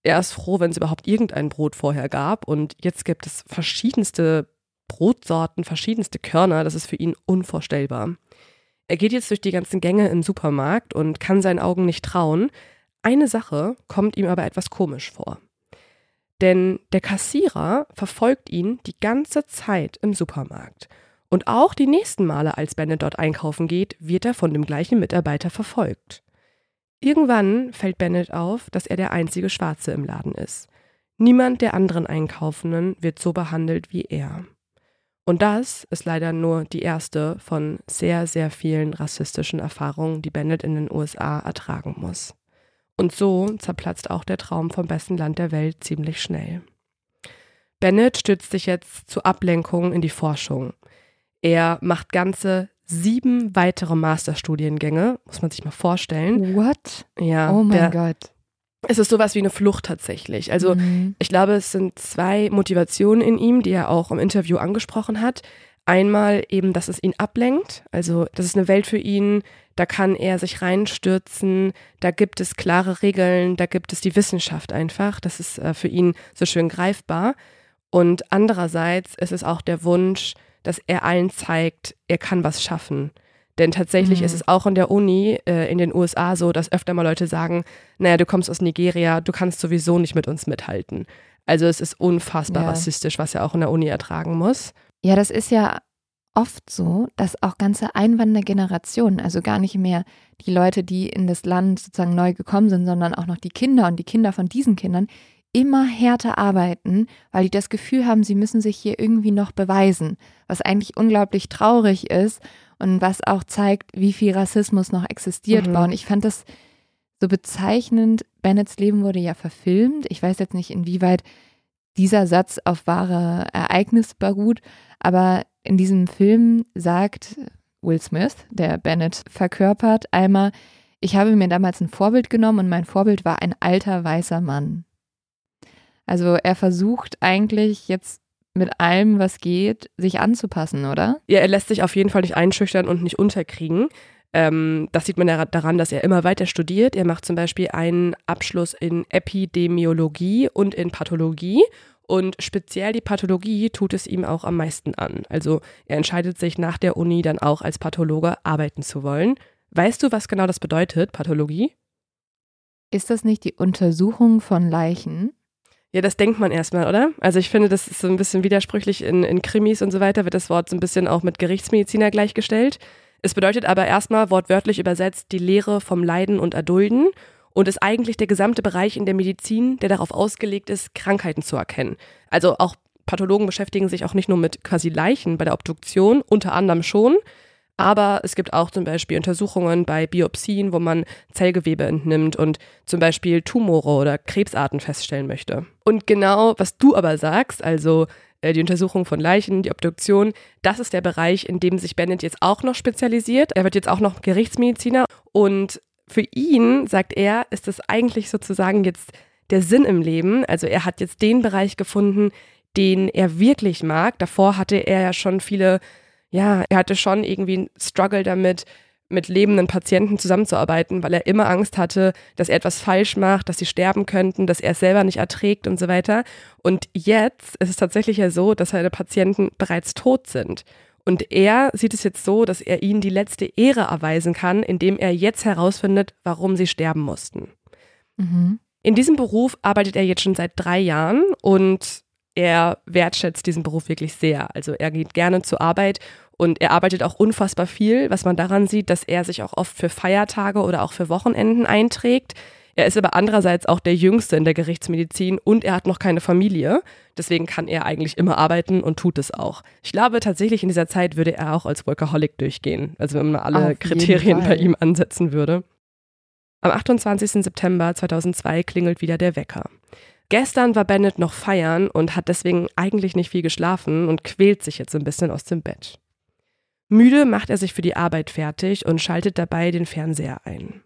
er ist froh, wenn es überhaupt irgendein Brot vorher gab. Und jetzt gibt es verschiedenste Brotsorten, verschiedenste Körner. Das ist für ihn unvorstellbar. Er geht jetzt durch die ganzen Gänge im Supermarkt und kann seinen Augen nicht trauen. Eine Sache kommt ihm aber etwas komisch vor. Denn der Kassierer verfolgt ihn die ganze Zeit im Supermarkt und auch die nächsten Male, als Bennett dort einkaufen geht, wird er von dem gleichen Mitarbeiter verfolgt. Irgendwann fällt Bennett auf, dass er der einzige Schwarze im Laden ist. Niemand der anderen Einkaufenden wird so behandelt wie er. Und das ist leider nur die erste von sehr, sehr vielen rassistischen Erfahrungen, die Bennett in den USA ertragen muss. Und so zerplatzt auch der Traum vom besten Land der Welt ziemlich schnell. Bennett stützt sich jetzt zur Ablenkung in die Forschung. Er macht ganze sieben weitere Masterstudiengänge, muss man sich mal vorstellen. What? Ja. Oh mein Gott. Es ist sowas wie eine Flucht tatsächlich. Also mhm. ich glaube, es sind zwei Motivationen in ihm, die er auch im Interview angesprochen hat. Einmal eben, dass es ihn ablenkt. Also das ist eine Welt für ihn, da kann er sich reinstürzen, da gibt es klare Regeln, da gibt es die Wissenschaft einfach. Das ist äh, für ihn so schön greifbar. Und andererseits ist es auch der Wunsch, dass er allen zeigt, er kann was schaffen. Denn tatsächlich mhm. ist es auch in der Uni äh, in den USA so, dass öfter mal Leute sagen, naja, du kommst aus Nigeria, du kannst sowieso nicht mit uns mithalten. Also es ist unfassbar ja. rassistisch, was er auch in der Uni ertragen muss. Ja, das ist ja oft so, dass auch ganze Einwandergenerationen, also gar nicht mehr die Leute, die in das Land sozusagen neu gekommen sind, sondern auch noch die Kinder und die Kinder von diesen Kindern, immer härter arbeiten, weil die das Gefühl haben, sie müssen sich hier irgendwie noch beweisen, was eigentlich unglaublich traurig ist und was auch zeigt, wie viel Rassismus noch existiert mhm. war. Und ich fand das so bezeichnend. Bennets Leben wurde ja verfilmt. Ich weiß jetzt nicht, inwieweit dieser Satz auf wahre Ereignisse beruht, aber in diesem Film sagt Will Smith, der Bennett verkörpert, einmal, ich habe mir damals ein Vorbild genommen und mein Vorbild war ein alter weißer Mann. Also er versucht eigentlich jetzt mit allem, was geht, sich anzupassen, oder? Ja, er lässt sich auf jeden Fall nicht einschüchtern und nicht unterkriegen. Ähm, das sieht man ja daran, dass er immer weiter studiert. Er macht zum Beispiel einen Abschluss in Epidemiologie und in Pathologie Und speziell die Pathologie tut es ihm auch am meisten an. Also er entscheidet sich nach der Uni dann auch als Pathologe arbeiten zu wollen. Weißt du, was genau das bedeutet, Pathologie? Ist das nicht die Untersuchung von Leichen? Ja, das denkt man erstmal, oder? Also ich finde, das ist so ein bisschen widersprüchlich. In, in Krimis und so weiter wird das Wort so ein bisschen auch mit Gerichtsmediziner gleichgestellt. Es bedeutet aber erstmal wortwörtlich übersetzt die Lehre vom Leiden und Erdulden und ist eigentlich der gesamte Bereich in der Medizin, der darauf ausgelegt ist, Krankheiten zu erkennen. Also auch Pathologen beschäftigen sich auch nicht nur mit quasi Leichen bei der Obduktion, unter anderem schon, aber es gibt auch zum Beispiel Untersuchungen bei Biopsien, wo man Zellgewebe entnimmt und zum Beispiel Tumore oder Krebsarten feststellen möchte. Und genau, was du aber sagst, also äh, die Untersuchung von Leichen, die Obduktion, das ist der Bereich, in dem sich Bennett jetzt auch noch spezialisiert. Er wird jetzt auch noch Gerichtsmediziner und für ihn, sagt er, ist es eigentlich sozusagen jetzt der Sinn im Leben. Also er hat jetzt den Bereich gefunden, den er wirklich mag. Davor hatte er ja schon viele, ja, er hatte schon irgendwie einen Struggle damit, mit lebenden Patienten zusammenzuarbeiten, weil er immer Angst hatte, dass er etwas falsch macht, dass sie sterben könnten, dass er es selber nicht erträgt und so weiter. Und jetzt ist es tatsächlich ja so, dass seine Patienten bereits tot sind. Und er sieht es jetzt so, dass er ihnen die letzte Ehre erweisen kann, indem er jetzt herausfindet, warum sie sterben mussten. Mhm. In diesem Beruf arbeitet er jetzt schon seit drei Jahren und er wertschätzt diesen Beruf wirklich sehr. Also er geht gerne zur Arbeit und er arbeitet auch unfassbar viel, was man daran sieht, dass er sich auch oft für Feiertage oder auch für Wochenenden einträgt. Er ist aber andererseits auch der Jüngste in der Gerichtsmedizin und er hat noch keine Familie. Deswegen kann er eigentlich immer arbeiten und tut es auch. Ich glaube tatsächlich in dieser Zeit würde er auch als Workaholic durchgehen. Also wenn man alle Auf Kriterien bei ihm ansetzen würde. Am 28. September 2002 klingelt wieder der Wecker. Gestern war Bennett noch feiern und hat deswegen eigentlich nicht viel geschlafen und quält sich jetzt ein bisschen aus dem Bett. Müde macht er sich für die Arbeit fertig und schaltet dabei den Fernseher ein.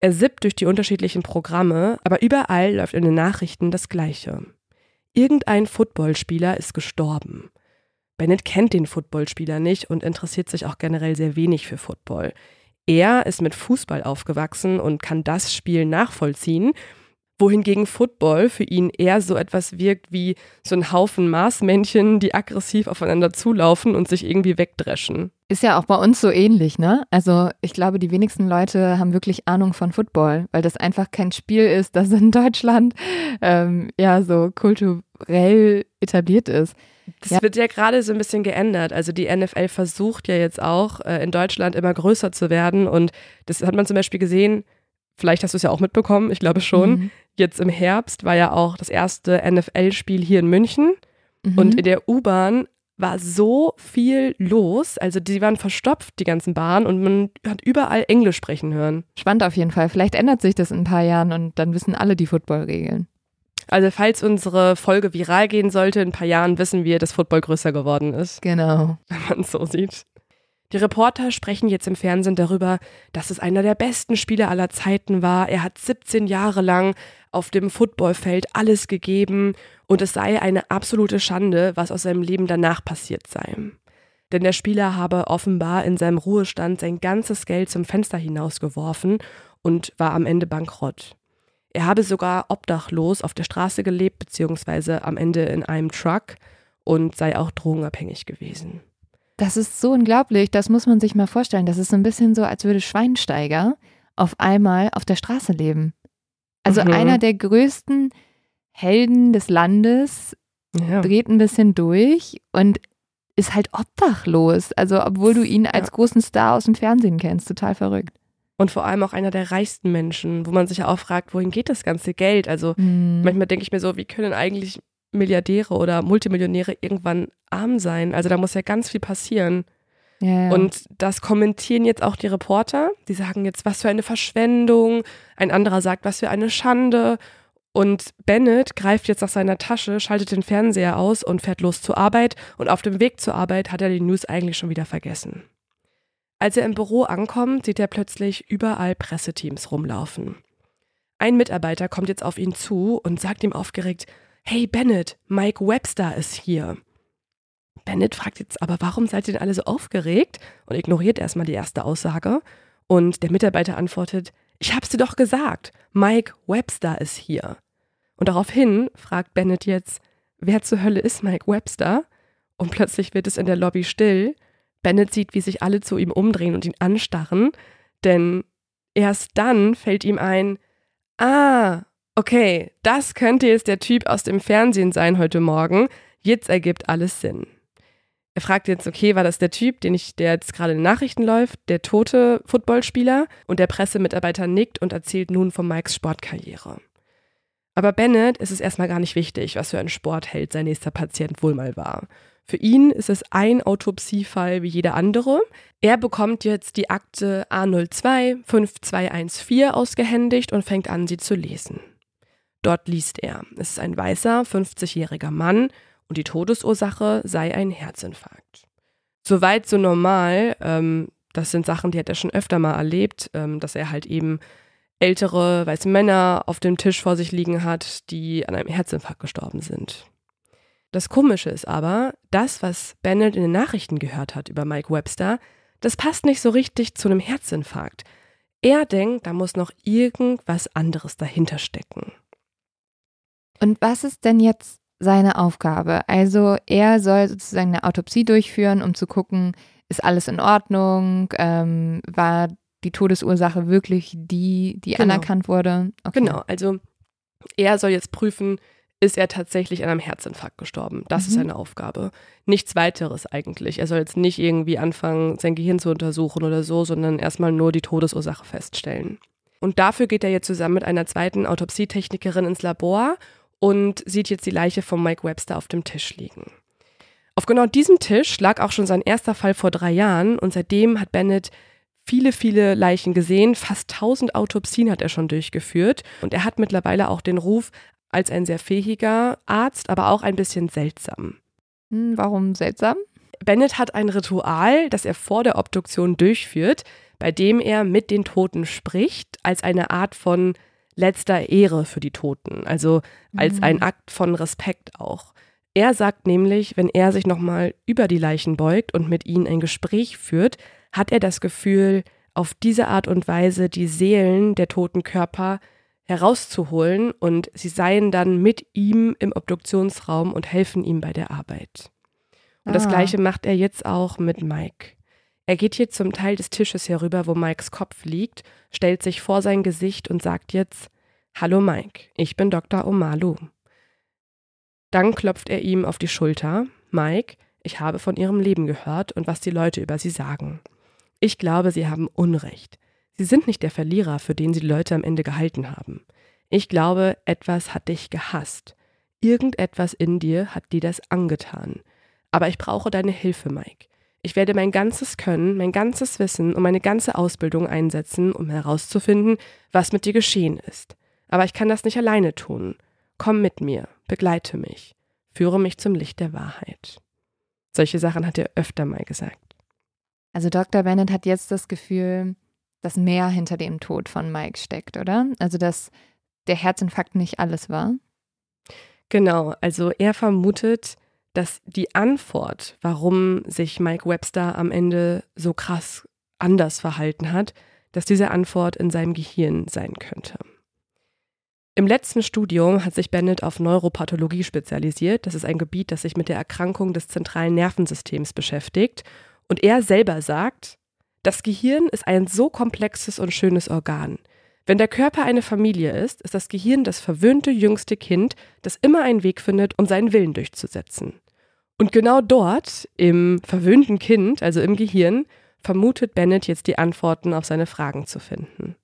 Er sippt durch die unterschiedlichen Programme, aber überall läuft in den Nachrichten das Gleiche. Irgendein Footballspieler ist gestorben. Bennett kennt den Footballspieler nicht und interessiert sich auch generell sehr wenig für Football. Er ist mit Fußball aufgewachsen und kann das Spiel nachvollziehen, wohingegen Football für ihn eher so etwas wirkt wie so ein Haufen Marsmännchen, die aggressiv aufeinander zulaufen und sich irgendwie wegdreschen. Ist ja auch bei uns so ähnlich, ne? Also ich glaube, die wenigsten Leute haben wirklich Ahnung von Football, weil das einfach kein Spiel ist, das in Deutschland ähm, ja so kulturell etabliert ist. Das ja. wird ja gerade so ein bisschen geändert. Also die NFL versucht ja jetzt auch äh, in Deutschland immer größer zu werden und das hat man zum Beispiel gesehen, vielleicht hast du es ja auch mitbekommen, ich glaube schon, mhm. Jetzt im Herbst war ja auch das erste NFL-Spiel hier in München mhm. und in der U-Bahn war so viel los. Also die waren verstopft, die ganzen Bahnen, und man hat überall Englisch sprechen hören. Spannend auf jeden Fall. Vielleicht ändert sich das in ein paar Jahren und dann wissen alle die Footballregeln. Also falls unsere Folge viral gehen sollte, in ein paar Jahren wissen wir, dass Football größer geworden ist. Genau. Wenn man es so sieht. Die Reporter sprechen jetzt im Fernsehen darüber, dass es einer der besten Spieler aller Zeiten war. Er hat 17 Jahre lang auf dem Footballfeld alles gegeben und es sei eine absolute Schande, was aus seinem Leben danach passiert sei. Denn der Spieler habe offenbar in seinem Ruhestand sein ganzes Geld zum Fenster hinausgeworfen und war am Ende bankrott. Er habe sogar obdachlos auf der Straße gelebt, beziehungsweise am Ende in einem Truck und sei auch drogenabhängig gewesen. Das ist so unglaublich, das muss man sich mal vorstellen. Das ist so ein bisschen so, als würde Schweinsteiger auf einmal auf der Straße leben. Also mhm. einer der größten Helden des Landes ja. dreht ein bisschen durch und ist halt obdachlos. Also, obwohl du ihn als ja. großen Star aus dem Fernsehen kennst. Total verrückt. Und vor allem auch einer der reichsten Menschen, wo man sich ja auch fragt, wohin geht das ganze Geld? Also, mhm. manchmal denke ich mir so, wie können eigentlich Milliardäre oder Multimillionäre irgendwann arm sein? Also, da muss ja ganz viel passieren. Ja, ja. Und das kommentieren jetzt auch die Reporter. Die sagen jetzt, was für eine Verschwendung. Ein anderer sagt, was für eine Schande. Und Bennett greift jetzt nach seiner Tasche, schaltet den Fernseher aus und fährt los zur Arbeit. Und auf dem Weg zur Arbeit hat er die News eigentlich schon wieder vergessen. Als er im Büro ankommt, sieht er plötzlich überall Presseteams rumlaufen. Ein Mitarbeiter kommt jetzt auf ihn zu und sagt ihm aufgeregt, Hey Bennett, Mike Webster ist hier. Bennett fragt jetzt aber, warum seid ihr denn alle so aufgeregt? Und ignoriert erstmal die erste Aussage. Und der Mitarbeiter antwortet, ich hab's dir doch gesagt, Mike Webster ist hier. Und daraufhin fragt Bennett jetzt, wer zur Hölle ist Mike Webster? Und plötzlich wird es in der Lobby still. Bennett sieht, wie sich alle zu ihm umdrehen und ihn anstarren, denn erst dann fällt ihm ein, ah, okay, das könnte jetzt der Typ aus dem Fernsehen sein heute Morgen. Jetzt ergibt alles Sinn. Er fragt jetzt, okay, war das der Typ, den ich, der jetzt gerade in den Nachrichten läuft, der tote Footballspieler? Und der Pressemitarbeiter nickt und erzählt nun von Mikes Sportkarriere. Aber Bennett ist es erstmal gar nicht wichtig, was für ein Sportheld sein nächster Patient wohl mal war. Für ihn ist es ein Autopsiefall wie jeder andere. Er bekommt jetzt die Akte A02 5214 ausgehändigt und fängt an, sie zu lesen. Dort liest er, es ist ein weißer, 50-jähriger Mann und die Todesursache sei ein Herzinfarkt. Soweit so normal, ähm, das sind Sachen, die hat er schon öfter mal erlebt, ähm, dass er halt eben ältere weiße Männer auf dem Tisch vor sich liegen hat, die an einem Herzinfarkt gestorben sind. Das Komische ist aber, das, was Bennett in den Nachrichten gehört hat über Mike Webster, das passt nicht so richtig zu einem Herzinfarkt. Er denkt, da muss noch irgendwas anderes dahinter stecken. Und was ist denn jetzt seine Aufgabe. Also er soll sozusagen eine Autopsie durchführen, um zu gucken, ist alles in Ordnung, ähm, war die Todesursache wirklich die, die genau. anerkannt wurde. Okay. Genau, also er soll jetzt prüfen, ist er tatsächlich an einem Herzinfarkt gestorben. Das mhm. ist seine Aufgabe. Nichts weiteres eigentlich. Er soll jetzt nicht irgendwie anfangen, sein Gehirn zu untersuchen oder so, sondern erstmal nur die Todesursache feststellen. Und dafür geht er jetzt zusammen mit einer zweiten Autopsietechnikerin ins Labor und sieht jetzt die Leiche von Mike Webster auf dem Tisch liegen. Auf genau diesem Tisch lag auch schon sein erster Fall vor drei Jahren und seitdem hat Bennett viele, viele Leichen gesehen. Fast 1000 Autopsien hat er schon durchgeführt und er hat mittlerweile auch den Ruf als ein sehr fähiger Arzt, aber auch ein bisschen seltsam. Hm, warum seltsam? Bennett hat ein Ritual, das er vor der Obduktion durchführt, bei dem er mit den Toten spricht, als eine Art von letzter Ehre für die Toten, also als mhm. ein Akt von Respekt auch. Er sagt nämlich, wenn er sich nochmal über die Leichen beugt und mit ihnen ein Gespräch führt, hat er das Gefühl, auf diese Art und Weise die Seelen der toten Körper herauszuholen und sie seien dann mit ihm im Obduktionsraum und helfen ihm bei der Arbeit. Und ah. das gleiche macht er jetzt auch mit Mike. Er geht hier zum Teil des Tisches herüber, wo Mikes Kopf liegt, stellt sich vor sein Gesicht und sagt jetzt Hallo Mike, ich bin Dr. Omalu. Dann klopft er ihm auf die Schulter. Mike, ich habe von Ihrem Leben gehört und was die Leute über Sie sagen. Ich glaube, Sie haben Unrecht. Sie sind nicht der Verlierer, für den Sie die Leute am Ende gehalten haben. Ich glaube, etwas hat dich gehasst. Irgendetwas in dir hat dir das angetan. Aber ich brauche deine Hilfe, Mike. Ich werde mein ganzes Können, mein ganzes Wissen und meine ganze Ausbildung einsetzen, um herauszufinden, was mit dir geschehen ist. Aber ich kann das nicht alleine tun. Komm mit mir, begleite mich, führe mich zum Licht der Wahrheit. Solche Sachen hat er öfter mal gesagt. Also Dr. Bennett hat jetzt das Gefühl, dass mehr hinter dem Tod von Mike steckt, oder? Also dass der Herzinfarkt nicht alles war? Genau, also er vermutet, dass die Antwort, warum sich Mike Webster am Ende so krass anders verhalten hat, dass diese Antwort in seinem Gehirn sein könnte. Im letzten Studium hat sich Bennett auf Neuropathologie spezialisiert. Das ist ein Gebiet, das sich mit der Erkrankung des zentralen Nervensystems beschäftigt. Und er selber sagt, das Gehirn ist ein so komplexes und schönes Organ. Wenn der Körper eine Familie ist, ist das Gehirn das verwöhnte jüngste Kind, das immer einen Weg findet, um seinen Willen durchzusetzen. Und genau dort, im verwöhnten Kind, also im Gehirn, vermutet Bennett jetzt die Antworten auf seine Fragen zu finden.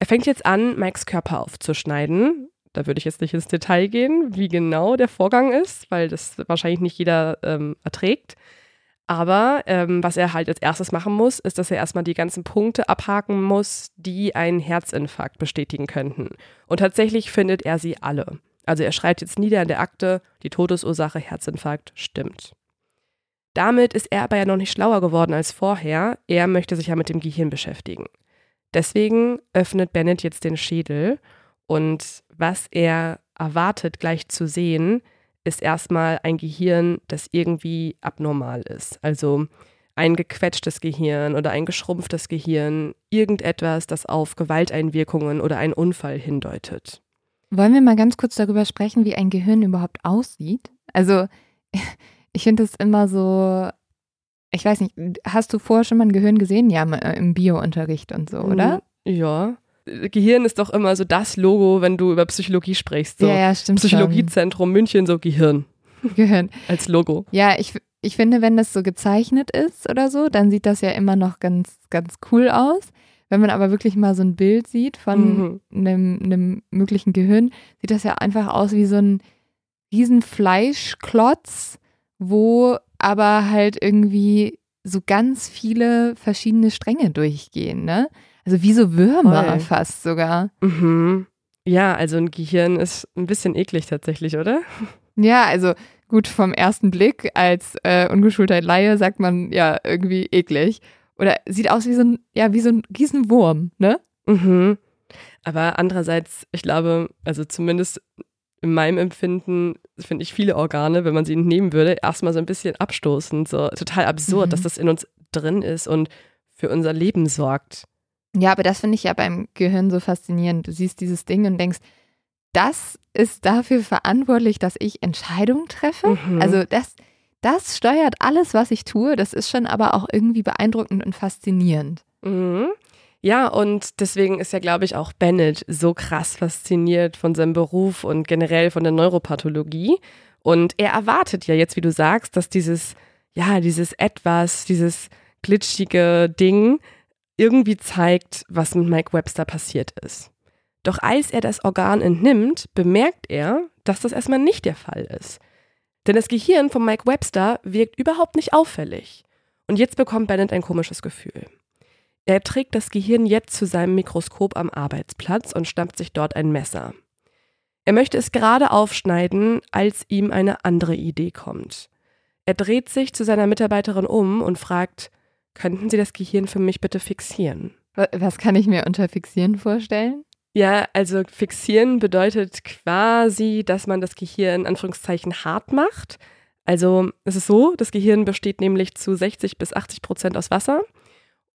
Er fängt jetzt an, Mikes Körper aufzuschneiden. Da würde ich jetzt nicht ins Detail gehen, wie genau der Vorgang ist, weil das wahrscheinlich nicht jeder ähm, erträgt. Aber ähm, was er halt als erstes machen muss, ist, dass er erstmal die ganzen Punkte abhaken muss, die einen Herzinfarkt bestätigen könnten. Und tatsächlich findet er sie alle. Also er schreibt jetzt nieder in der Akte, die Todesursache Herzinfarkt stimmt. Damit ist er aber ja noch nicht schlauer geworden als vorher. Er möchte sich ja mit dem Gehirn beschäftigen. Deswegen öffnet Bennett jetzt den Schädel und was er erwartet gleich zu sehen, ist erstmal ein Gehirn, das irgendwie abnormal ist. Also ein gequetschtes Gehirn oder ein geschrumpftes Gehirn, irgendetwas, das auf Gewalteinwirkungen oder einen Unfall hindeutet. Wollen wir mal ganz kurz darüber sprechen, wie ein Gehirn überhaupt aussieht? Also ich finde es immer so, ich weiß nicht, hast du vorher schon mal ein Gehirn gesehen? Ja, im Biounterricht und so, oder? Mhm. Ja. Gehirn ist doch immer so das Logo, wenn du über Psychologie sprichst. So. Ja, ja, stimmt. Psychologiezentrum schon. München, so Gehirn. Gehirn. Als Logo. Ja, ich, ich finde, wenn das so gezeichnet ist oder so, dann sieht das ja immer noch ganz, ganz cool aus. Wenn man aber wirklich mal so ein Bild sieht von mhm. einem, einem möglichen Gehirn, sieht das ja einfach aus wie so ein riesen Fleischklotz, wo aber halt irgendwie so ganz viele verschiedene Stränge durchgehen, ne? Also wie so Würmer Voll. fast sogar. Mhm. Ja, also ein Gehirn ist ein bisschen eklig tatsächlich, oder? Ja, also gut, vom ersten Blick als äh, ungeschulter Laie sagt man ja irgendwie eklig. Oder sieht aus wie so ein, ja, wie so ein Riesenwurm, ne? Mhm. Aber andererseits, ich glaube, also zumindest in meinem Empfinden finde ich viele Organe, wenn man sie nehmen würde, erstmal so ein bisschen abstoßend, so total absurd, mhm. dass das in uns drin ist und für unser Leben sorgt. Ja, aber das finde ich ja beim Gehirn so faszinierend. Du siehst dieses Ding und denkst, das ist dafür verantwortlich, dass ich Entscheidungen treffe. Mhm. Also das, das steuert alles, was ich tue. Das ist schon aber auch irgendwie beeindruckend und faszinierend. Mhm. Ja, und deswegen ist ja, glaube ich, auch Bennett so krass fasziniert von seinem Beruf und generell von der Neuropathologie. Und er erwartet ja jetzt, wie du sagst, dass dieses, ja, dieses etwas, dieses glitschige Ding irgendwie zeigt, was mit Mike Webster passiert ist. Doch als er das Organ entnimmt, bemerkt er, dass das erstmal nicht der Fall ist. Denn das Gehirn von Mike Webster wirkt überhaupt nicht auffällig. Und jetzt bekommt Bennett ein komisches Gefühl. Er trägt das Gehirn jetzt zu seinem Mikroskop am Arbeitsplatz und stammt sich dort ein Messer. Er möchte es gerade aufschneiden, als ihm eine andere Idee kommt. Er dreht sich zu seiner Mitarbeiterin um und fragt, könnten Sie das Gehirn für mich bitte fixieren? Was kann ich mir unter fixieren vorstellen? Ja, also fixieren bedeutet quasi, dass man das Gehirn in Anführungszeichen hart macht. Also es ist so, das Gehirn besteht nämlich zu 60 bis 80 Prozent aus Wasser.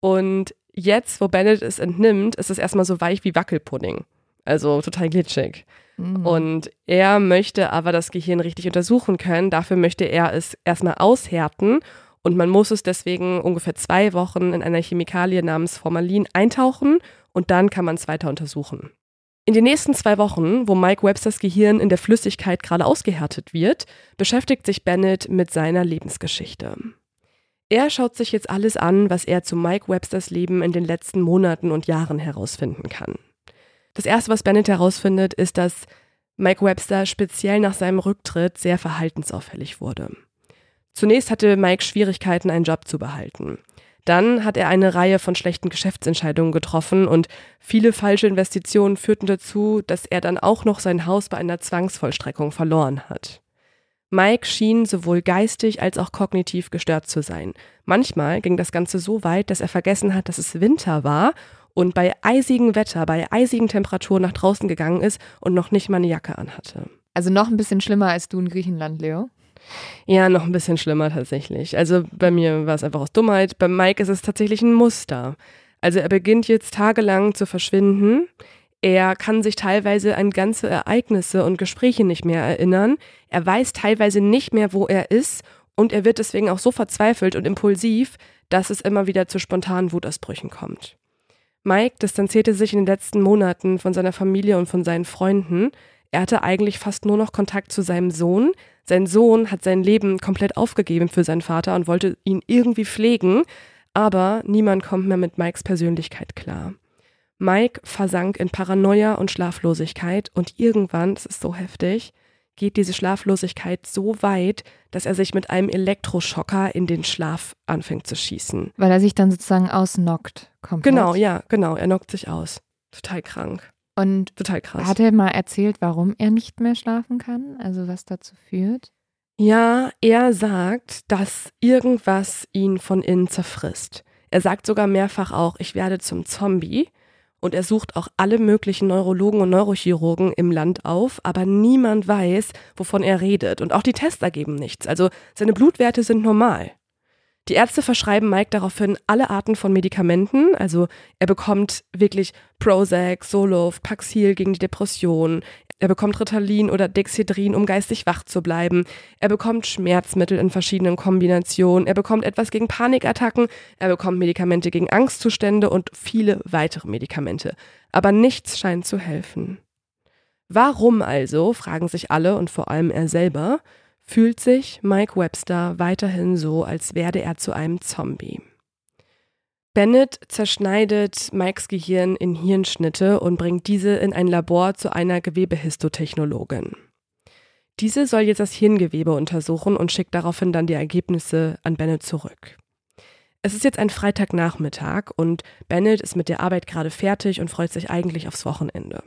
Und jetzt, wo Bennett es entnimmt, ist es erstmal so weich wie Wackelpudding. Also total glitschig. Mhm. Und er möchte aber das Gehirn richtig untersuchen können. Dafür möchte er es erstmal aushärten und man muss es deswegen ungefähr zwei Wochen in einer Chemikalie namens Formalin eintauchen und dann kann man es weiter untersuchen. In den nächsten zwei Wochen, wo Mike Websters Gehirn in der Flüssigkeit gerade ausgehärtet wird, beschäftigt sich Bennett mit seiner Lebensgeschichte. Er schaut sich jetzt alles an, was er zu Mike Websters Leben in den letzten Monaten und Jahren herausfinden kann. Das erste, was Bennett herausfindet, ist, dass Mike Webster speziell nach seinem Rücktritt sehr verhaltensauffällig wurde. Zunächst hatte Mike Schwierigkeiten, einen Job zu behalten. Dann hat er eine Reihe von schlechten Geschäftsentscheidungen getroffen und viele falsche Investitionen führten dazu, dass er dann auch noch sein Haus bei einer Zwangsvollstreckung verloren hat. Mike schien sowohl geistig als auch kognitiv gestört zu sein. Manchmal ging das Ganze so weit, dass er vergessen hat, dass es Winter war und bei eisigem Wetter, bei eisigen Temperaturen nach draußen gegangen ist und noch nicht mal eine Jacke anhatte. Also noch ein bisschen schlimmer als du in Griechenland, Leo. Ja, noch ein bisschen schlimmer tatsächlich. Also bei mir war es einfach aus Dummheit. Bei Mike ist es tatsächlich ein Muster. Also er beginnt jetzt tagelang zu verschwinden. Er kann sich teilweise an ganze Ereignisse und Gespräche nicht mehr erinnern. Er weiß teilweise nicht mehr, wo er ist. Und er wird deswegen auch so verzweifelt und impulsiv, dass es immer wieder zu spontanen Wutausbrüchen kommt. Mike distanzierte sich in den letzten Monaten von seiner Familie und von seinen Freunden. Er hatte eigentlich fast nur noch Kontakt zu seinem Sohn. Sein Sohn hat sein Leben komplett aufgegeben für seinen Vater und wollte ihn irgendwie pflegen, aber niemand kommt mehr mit Mikes Persönlichkeit klar. Mike versank in Paranoia und Schlaflosigkeit und irgendwann, das ist so heftig, geht diese Schlaflosigkeit so weit, dass er sich mit einem Elektroschocker in den Schlaf anfängt zu schießen. Weil er sich dann sozusagen ausnockt. Komplett. Genau, ja, genau. Er knockt sich aus. Total krank. Und total krass. Hat er mal erzählt, warum er nicht mehr schlafen kann? Also was dazu führt? Ja, er sagt, dass irgendwas ihn von innen zerfrisst. Er sagt sogar mehrfach auch, ich werde zum Zombie. Und er sucht auch alle möglichen Neurologen und Neurochirurgen im Land auf, aber niemand weiß, wovon er redet. Und auch die Tests ergeben nichts. Also seine Blutwerte sind normal. Die Ärzte verschreiben Mike daraufhin alle Arten von Medikamenten. Also er bekommt wirklich Prozac, Zoloft, Paxil gegen die Depression. Er bekommt Ritalin oder Dexedrin, um geistig wach zu bleiben. Er bekommt Schmerzmittel in verschiedenen Kombinationen. Er bekommt etwas gegen Panikattacken. Er bekommt Medikamente gegen Angstzustände und viele weitere Medikamente. Aber nichts scheint zu helfen. Warum also, fragen sich alle und vor allem er selber, fühlt sich Mike Webster weiterhin so, als werde er zu einem Zombie. Bennett zerschneidet Mikes Gehirn in Hirnschnitte und bringt diese in ein Labor zu einer Gewebehistotechnologin. Diese soll jetzt das Hirngewebe untersuchen und schickt daraufhin dann die Ergebnisse an Bennett zurück. Es ist jetzt ein Freitagnachmittag und Bennett ist mit der Arbeit gerade fertig und freut sich eigentlich aufs Wochenende.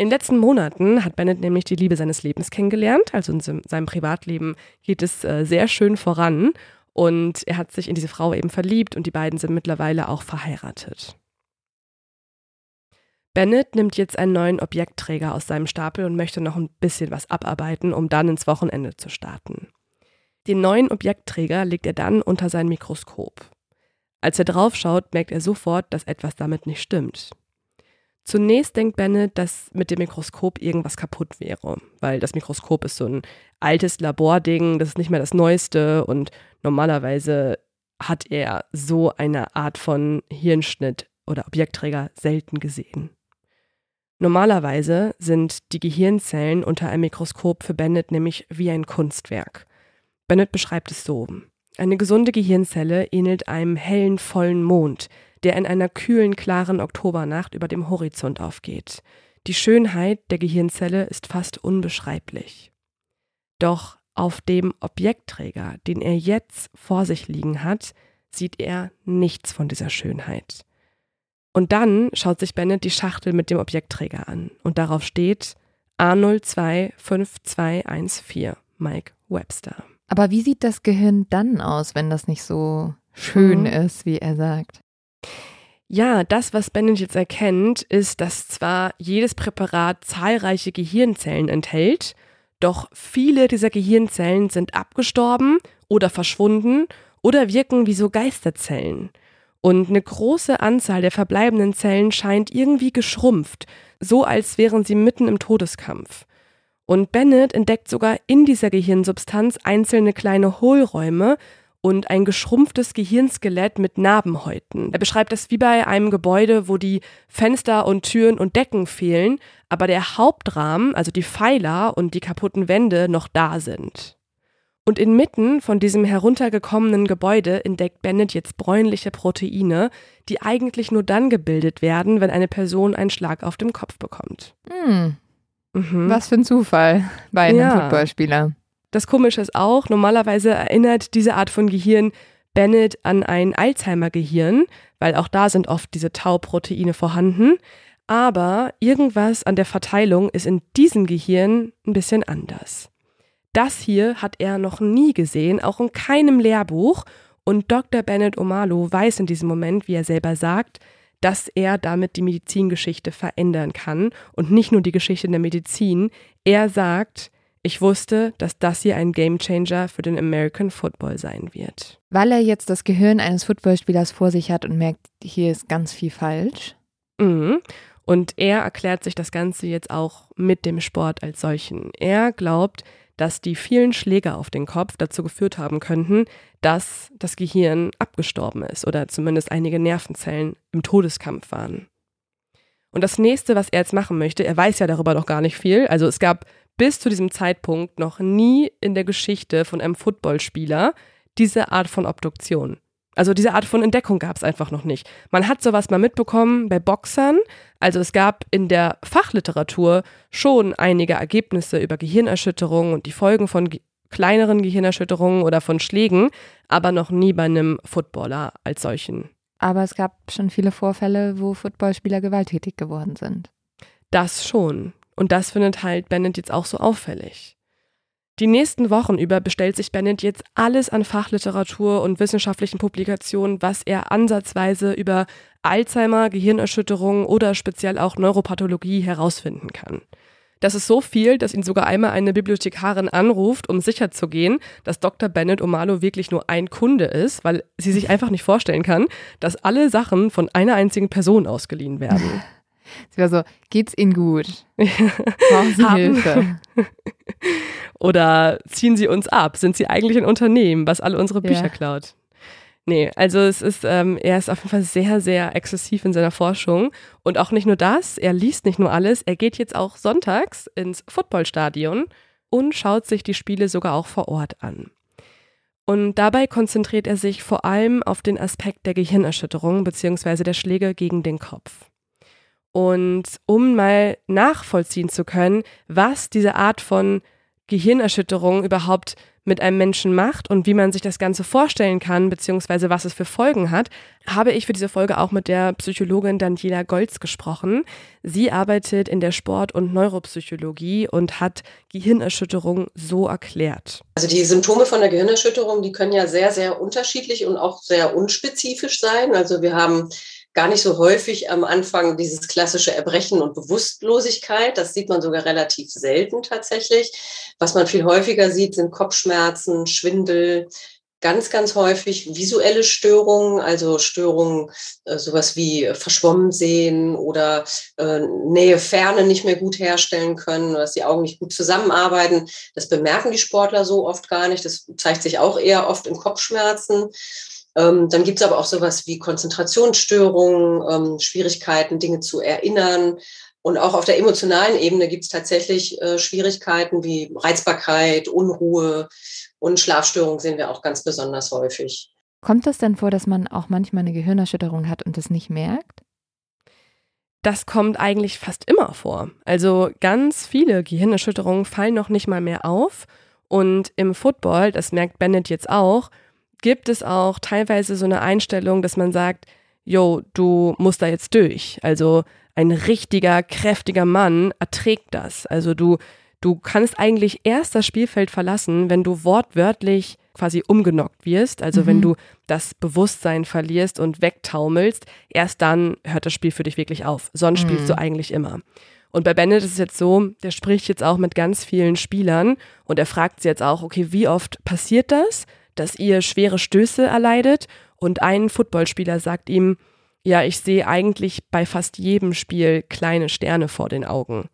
In den letzten Monaten hat Bennett nämlich die Liebe seines Lebens kennengelernt. Also in seinem Privatleben geht es äh, sehr schön voran und er hat sich in diese Frau eben verliebt und die beiden sind mittlerweile auch verheiratet. Bennett nimmt jetzt einen neuen Objektträger aus seinem Stapel und möchte noch ein bisschen was abarbeiten, um dann ins Wochenende zu starten. Den neuen Objektträger legt er dann unter sein Mikroskop. Als er draufschaut, merkt er sofort, dass etwas damit nicht stimmt. Zunächst denkt Bennett, dass mit dem Mikroskop irgendwas kaputt wäre, weil das Mikroskop ist so ein altes Labording, das ist nicht mehr das Neueste und normalerweise hat er so eine Art von Hirnschnitt oder Objektträger selten gesehen. Normalerweise sind die Gehirnzellen unter einem Mikroskop für Bennett nämlich wie ein Kunstwerk. Bennett beschreibt es so. Eine gesunde Gehirnzelle ähnelt einem hellen, vollen Mond, der in einer kühlen, klaren Oktobernacht über dem Horizont aufgeht. Die Schönheit der Gehirnzelle ist fast unbeschreiblich. Doch auf dem Objektträger, den er jetzt vor sich liegen hat, sieht er nichts von dieser Schönheit. Und dann schaut sich Bennett die Schachtel mit dem Objektträger an und darauf steht A025214 Mike Webster. Aber wie sieht das Gehirn dann aus, wenn das nicht so schön mhm. ist, wie er sagt? Ja, das, was Bennett jetzt erkennt, ist, dass zwar jedes Präparat zahlreiche Gehirnzellen enthält, doch viele dieser Gehirnzellen sind abgestorben oder verschwunden oder wirken wie so Geisterzellen. Und eine große Anzahl der verbleibenden Zellen scheint irgendwie geschrumpft, so als wären sie mitten im Todeskampf. Und Bennett entdeckt sogar in dieser Gehirnsubstanz einzelne kleine Hohlräume, und ein geschrumpftes Gehirnskelett mit Narbenhäuten. Er beschreibt das wie bei einem Gebäude, wo die Fenster und Türen und Decken fehlen, aber der Hauptrahmen, also die Pfeiler und die kaputten Wände noch da sind. Und inmitten von diesem heruntergekommenen Gebäude entdeckt Bennett jetzt bräunliche Proteine, die eigentlich nur dann gebildet werden, wenn eine Person einen Schlag auf dem Kopf bekommt. Hm. Mhm. Was für ein Zufall bei einem ja. Footballspieler. Das Komische ist auch, normalerweise erinnert diese Art von Gehirn Bennett an ein Alzheimer-Gehirn, weil auch da sind oft diese Tau-Proteine vorhanden. Aber irgendwas an der Verteilung ist in diesem Gehirn ein bisschen anders. Das hier hat er noch nie gesehen, auch in keinem Lehrbuch. Und Dr. Bennett Omalu weiß in diesem Moment, wie er selber sagt, dass er damit die Medizingeschichte verändern kann und nicht nur die Geschichte der Medizin. Er sagt, ich wusste, dass das hier ein Gamechanger für den American Football sein wird. Weil er jetzt das Gehirn eines Footballspielers vor sich hat und merkt, hier ist ganz viel falsch. Mhm. Und er erklärt sich das Ganze jetzt auch mit dem Sport als solchen. Er glaubt, dass die vielen Schläge auf den Kopf dazu geführt haben könnten, dass das Gehirn abgestorben ist oder zumindest einige Nervenzellen im Todeskampf waren. Und das nächste, was er jetzt machen möchte, er weiß ja darüber noch gar nicht viel. Also es gab bis zu diesem Zeitpunkt noch nie in der Geschichte von einem Footballspieler diese Art von Obduktion. Also diese Art von Entdeckung gab es einfach noch nicht. Man hat sowas mal mitbekommen bei Boxern. Also es gab in der Fachliteratur schon einige Ergebnisse über Gehirnerschütterungen und die Folgen von ge kleineren Gehirnerschütterungen oder von Schlägen, aber noch nie bei einem Footballer als solchen. Aber es gab schon viele Vorfälle, wo Footballspieler gewalttätig geworden sind. Das schon. Und das findet halt Bennett jetzt auch so auffällig. Die nächsten Wochen über bestellt sich Bennett jetzt alles an Fachliteratur und wissenschaftlichen Publikationen, was er ansatzweise über Alzheimer, Gehirnerschütterung oder speziell auch Neuropathologie herausfinden kann. Das ist so viel, dass ihn sogar einmal eine Bibliothekarin anruft, um sicherzugehen, dass Dr. Bennett Omalo wirklich nur ein Kunde ist, weil sie sich einfach nicht vorstellen kann, dass alle Sachen von einer einzigen Person ausgeliehen werden. Sie war so, geht's Ihnen gut? Brauchen Sie Hilfe? Oder ziehen Sie uns ab? Sind Sie eigentlich ein Unternehmen, was alle unsere Bücher ja. klaut? Nee, also es ist, ähm, er ist auf jeden Fall sehr, sehr exzessiv in seiner Forschung. Und auch nicht nur das, er liest nicht nur alles, er geht jetzt auch sonntags ins Footballstadion und schaut sich die Spiele sogar auch vor Ort an. Und dabei konzentriert er sich vor allem auf den Aspekt der Gehirnerschütterung bzw. der Schläge gegen den Kopf. Und um mal nachvollziehen zu können, was diese Art von Gehirnerschütterung überhaupt mit einem Menschen macht und wie man sich das Ganze vorstellen kann, beziehungsweise was es für Folgen hat, habe ich für diese Folge auch mit der Psychologin Daniela Golz gesprochen. Sie arbeitet in der Sport- und Neuropsychologie und hat Gehirnerschütterung so erklärt. Also die Symptome von der Gehirnerschütterung, die können ja sehr, sehr unterschiedlich und auch sehr unspezifisch sein. Also wir haben gar nicht so häufig am Anfang dieses klassische Erbrechen und Bewusstlosigkeit. Das sieht man sogar relativ selten tatsächlich. Was man viel häufiger sieht, sind Kopfschmerzen, Schwindel, ganz, ganz häufig visuelle Störungen, also Störungen, äh, sowas wie verschwommen sehen oder äh, Nähe, Ferne nicht mehr gut herstellen können, dass die Augen nicht gut zusammenarbeiten. Das bemerken die Sportler so oft gar nicht. Das zeigt sich auch eher oft in Kopfschmerzen. Ähm, dann gibt es aber auch sowas wie Konzentrationsstörungen, ähm, Schwierigkeiten, Dinge zu erinnern. Und auch auf der emotionalen Ebene gibt es tatsächlich äh, Schwierigkeiten wie Reizbarkeit, Unruhe und Schlafstörungen sehen wir auch ganz besonders häufig. Kommt das denn vor, dass man auch manchmal eine Gehirnerschütterung hat und es nicht merkt? Das kommt eigentlich fast immer vor. Also ganz viele Gehirnerschütterungen fallen noch nicht mal mehr auf. Und im Football, das merkt Bennett jetzt auch, gibt es auch teilweise so eine Einstellung, dass man sagt, yo, du musst da jetzt durch. Also ein richtiger, kräftiger Mann erträgt das. Also du, du kannst eigentlich erst das Spielfeld verlassen, wenn du wortwörtlich quasi umgenockt wirst, also mhm. wenn du das Bewusstsein verlierst und wegtaumelst, erst dann hört das Spiel für dich wirklich auf. Sonst mhm. spielst du eigentlich immer. Und bei Bennett ist es jetzt so, der spricht jetzt auch mit ganz vielen Spielern und er fragt sie jetzt auch, okay, wie oft passiert das? Dass ihr schwere Stöße erleidet und ein Footballspieler sagt ihm, ja, ich sehe eigentlich bei fast jedem Spiel kleine Sterne vor den Augen.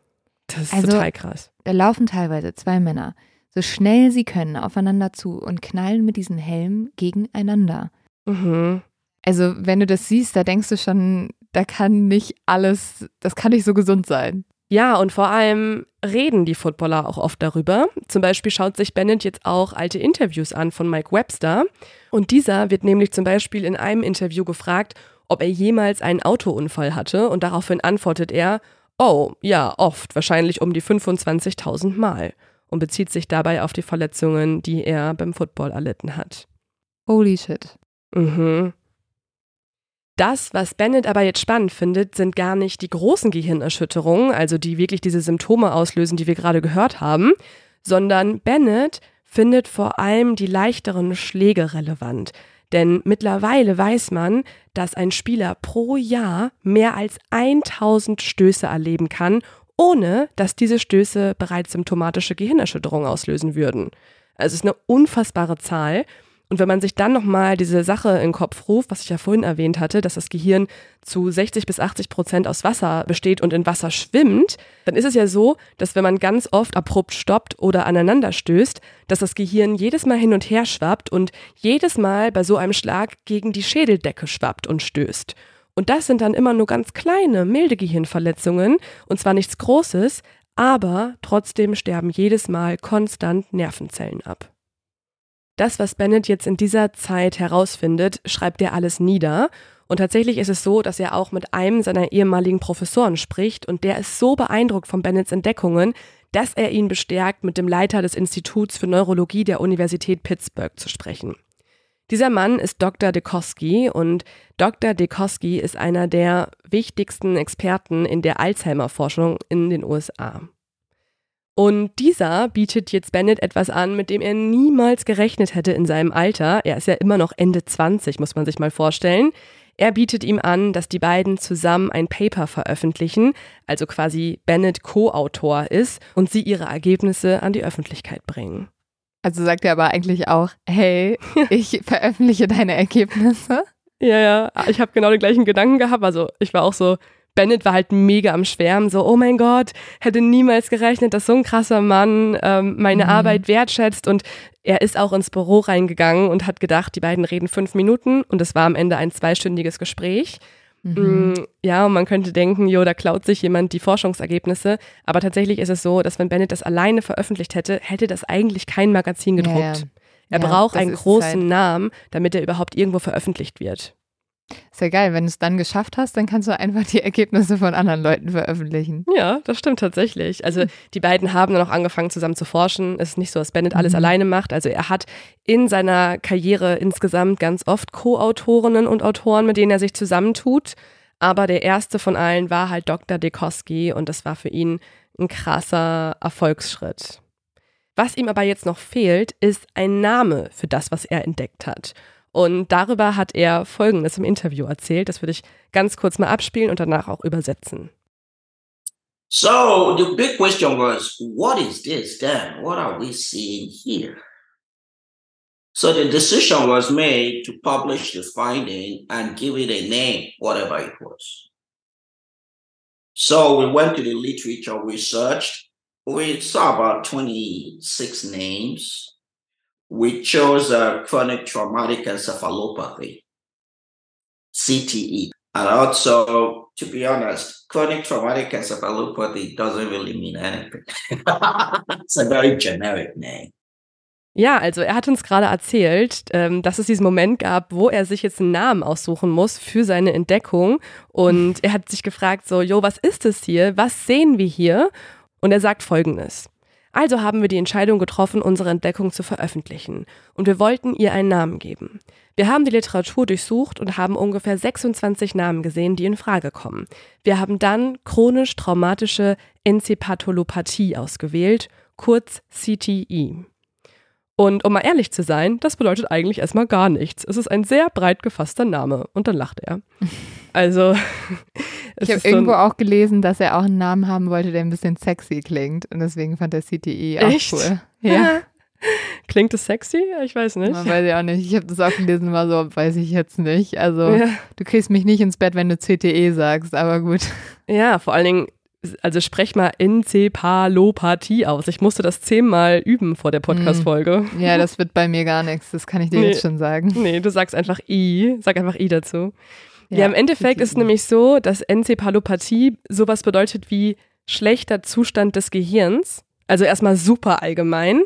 Das ist also, total krass. Da laufen teilweise zwei Männer, so schnell sie können, aufeinander zu und knallen mit diesen Helmen gegeneinander. Mhm. Also, wenn du das siehst, da denkst du schon, da kann nicht alles, das kann nicht so gesund sein. Ja, und vor allem reden die Footballer auch oft darüber. Zum Beispiel schaut sich Bennett jetzt auch alte Interviews an von Mike Webster. Und dieser wird nämlich zum Beispiel in einem Interview gefragt, ob er jemals einen Autounfall hatte. Und daraufhin antwortet er, oh, ja, oft, wahrscheinlich um die 25.000 Mal. Und bezieht sich dabei auf die Verletzungen, die er beim Football erlitten hat. Holy shit. Mhm. Das, was Bennett aber jetzt spannend findet, sind gar nicht die großen Gehirnerschütterungen, also die wirklich diese Symptome auslösen, die wir gerade gehört haben, sondern Bennett findet vor allem die leichteren Schläge relevant. Denn mittlerweile weiß man, dass ein Spieler pro Jahr mehr als 1000 Stöße erleben kann, ohne dass diese Stöße bereits symptomatische Gehirnerschütterung auslösen würden. Also es ist eine unfassbare Zahl und wenn man sich dann nochmal diese Sache in den Kopf ruft, was ich ja vorhin erwähnt hatte, dass das Gehirn zu 60 bis 80 Prozent aus Wasser besteht und in Wasser schwimmt, dann ist es ja so, dass wenn man ganz oft abrupt stoppt oder aneinander stößt, dass das Gehirn jedes Mal hin und her schwappt und jedes Mal bei so einem Schlag gegen die Schädeldecke schwappt und stößt. Und das sind dann immer nur ganz kleine, milde Gehirnverletzungen und zwar nichts Großes, aber trotzdem sterben jedes Mal konstant Nervenzellen ab. Das, was Bennett jetzt in dieser Zeit herausfindet, schreibt er alles nieder. Und tatsächlich ist es so, dass er auch mit einem seiner ehemaligen Professoren spricht und der ist so beeindruckt von Bennets Entdeckungen, dass er ihn bestärkt, mit dem Leiter des Instituts für Neurologie der Universität Pittsburgh zu sprechen. Dieser Mann ist Dr. Dekoski und Dr. Dekoski ist einer der wichtigsten Experten in der Alzheimer-Forschung in den USA. Und dieser bietet jetzt Bennett etwas an, mit dem er niemals gerechnet hätte in seinem Alter. Er ist ja immer noch Ende 20, muss man sich mal vorstellen. Er bietet ihm an, dass die beiden zusammen ein Paper veröffentlichen, also quasi Bennett Co-Autor ist und sie ihre Ergebnisse an die Öffentlichkeit bringen. Also sagt er aber eigentlich auch, hey, ich veröffentliche deine Ergebnisse. Ja, ja, ich habe genau den gleichen Gedanken gehabt. Also ich war auch so, Bennett war halt mega am Schwärmen, so, oh mein Gott, hätte niemals gerechnet, dass so ein krasser Mann ähm, meine mhm. Arbeit wertschätzt. Und er ist auch ins Büro reingegangen und hat gedacht, die beiden reden fünf Minuten und es war am Ende ein zweistündiges Gespräch. Mhm. Mm, ja, und man könnte denken, jo, da klaut sich jemand die Forschungsergebnisse. Aber tatsächlich ist es so, dass wenn Bennett das alleine veröffentlicht hätte, hätte das eigentlich kein Magazin gedruckt. Ja, ja. Er ja, braucht einen großen halt. Namen, damit er überhaupt irgendwo veröffentlicht wird. Ist ja geil, wenn du es dann geschafft hast, dann kannst du einfach die Ergebnisse von anderen Leuten veröffentlichen. Ja, das stimmt tatsächlich. Also die beiden haben dann auch angefangen zusammen zu forschen. Es ist nicht so, dass Bennett alles mhm. alleine macht. Also er hat in seiner Karriere insgesamt ganz oft Co-Autorinnen und Autoren, mit denen er sich zusammentut. Aber der erste von allen war halt Dr. Dekowski und das war für ihn ein krasser Erfolgsschritt. Was ihm aber jetzt noch fehlt, ist ein Name für das, was er entdeckt hat. Und darüber hat er Folgendes im Interview erzählt. Das würde ich ganz kurz mal abspielen und danach auch übersetzen. So the big question was, what is this then? What are we seeing here? So the decision was made to publish the finding and give it a name, whatever it was. So we went to the literature, we searched, we saw about 26 names. We chose a chronic traumatic encephalopathy, CTE. And also, to be honest, chronic traumatic encephalopathy doesn't really mean anything. it's a very generic name. Ja, also er hat uns gerade erzählt, ähm, dass es diesen Moment gab, wo er sich jetzt einen Namen aussuchen muss für seine Entdeckung. Und er hat sich gefragt, so, jo, was ist es hier? Was sehen wir hier? Und er sagt Folgendes. Also haben wir die Entscheidung getroffen, unsere Entdeckung zu veröffentlichen. Und wir wollten ihr einen Namen geben. Wir haben die Literatur durchsucht und haben ungefähr 26 Namen gesehen, die in Frage kommen. Wir haben dann chronisch traumatische Enzephalopathiee ausgewählt, kurz CTE. Und um mal ehrlich zu sein, das bedeutet eigentlich erstmal gar nichts. Es ist ein sehr breit gefasster Name. Und dann lacht er. Also. ich habe irgendwo so auch gelesen, dass er auch einen Namen haben wollte, der ein bisschen sexy klingt. Und deswegen fand er CTE auch Echt? cool. Ja. Klingt es sexy? Ich weiß nicht. Man weiß ich auch nicht. Ich habe das auch gelesen, war so, weiß ich jetzt nicht. Also, ja. du kriegst mich nicht ins Bett, wenn du CTE sagst, aber gut. Ja, vor allen Dingen, also sprech mal Enzepalopathie aus. Ich musste das zehnmal üben vor der Podcast-Folge. Mm. Ja, das wird bei mir gar nichts. Das kann ich dir nee. jetzt schon sagen. Nee, du sagst einfach I. Sag einfach I dazu. Ja, ja im Endeffekt ist es nämlich so, dass Enzepalopathie sowas bedeutet wie schlechter Zustand des Gehirns. Also erstmal super allgemein.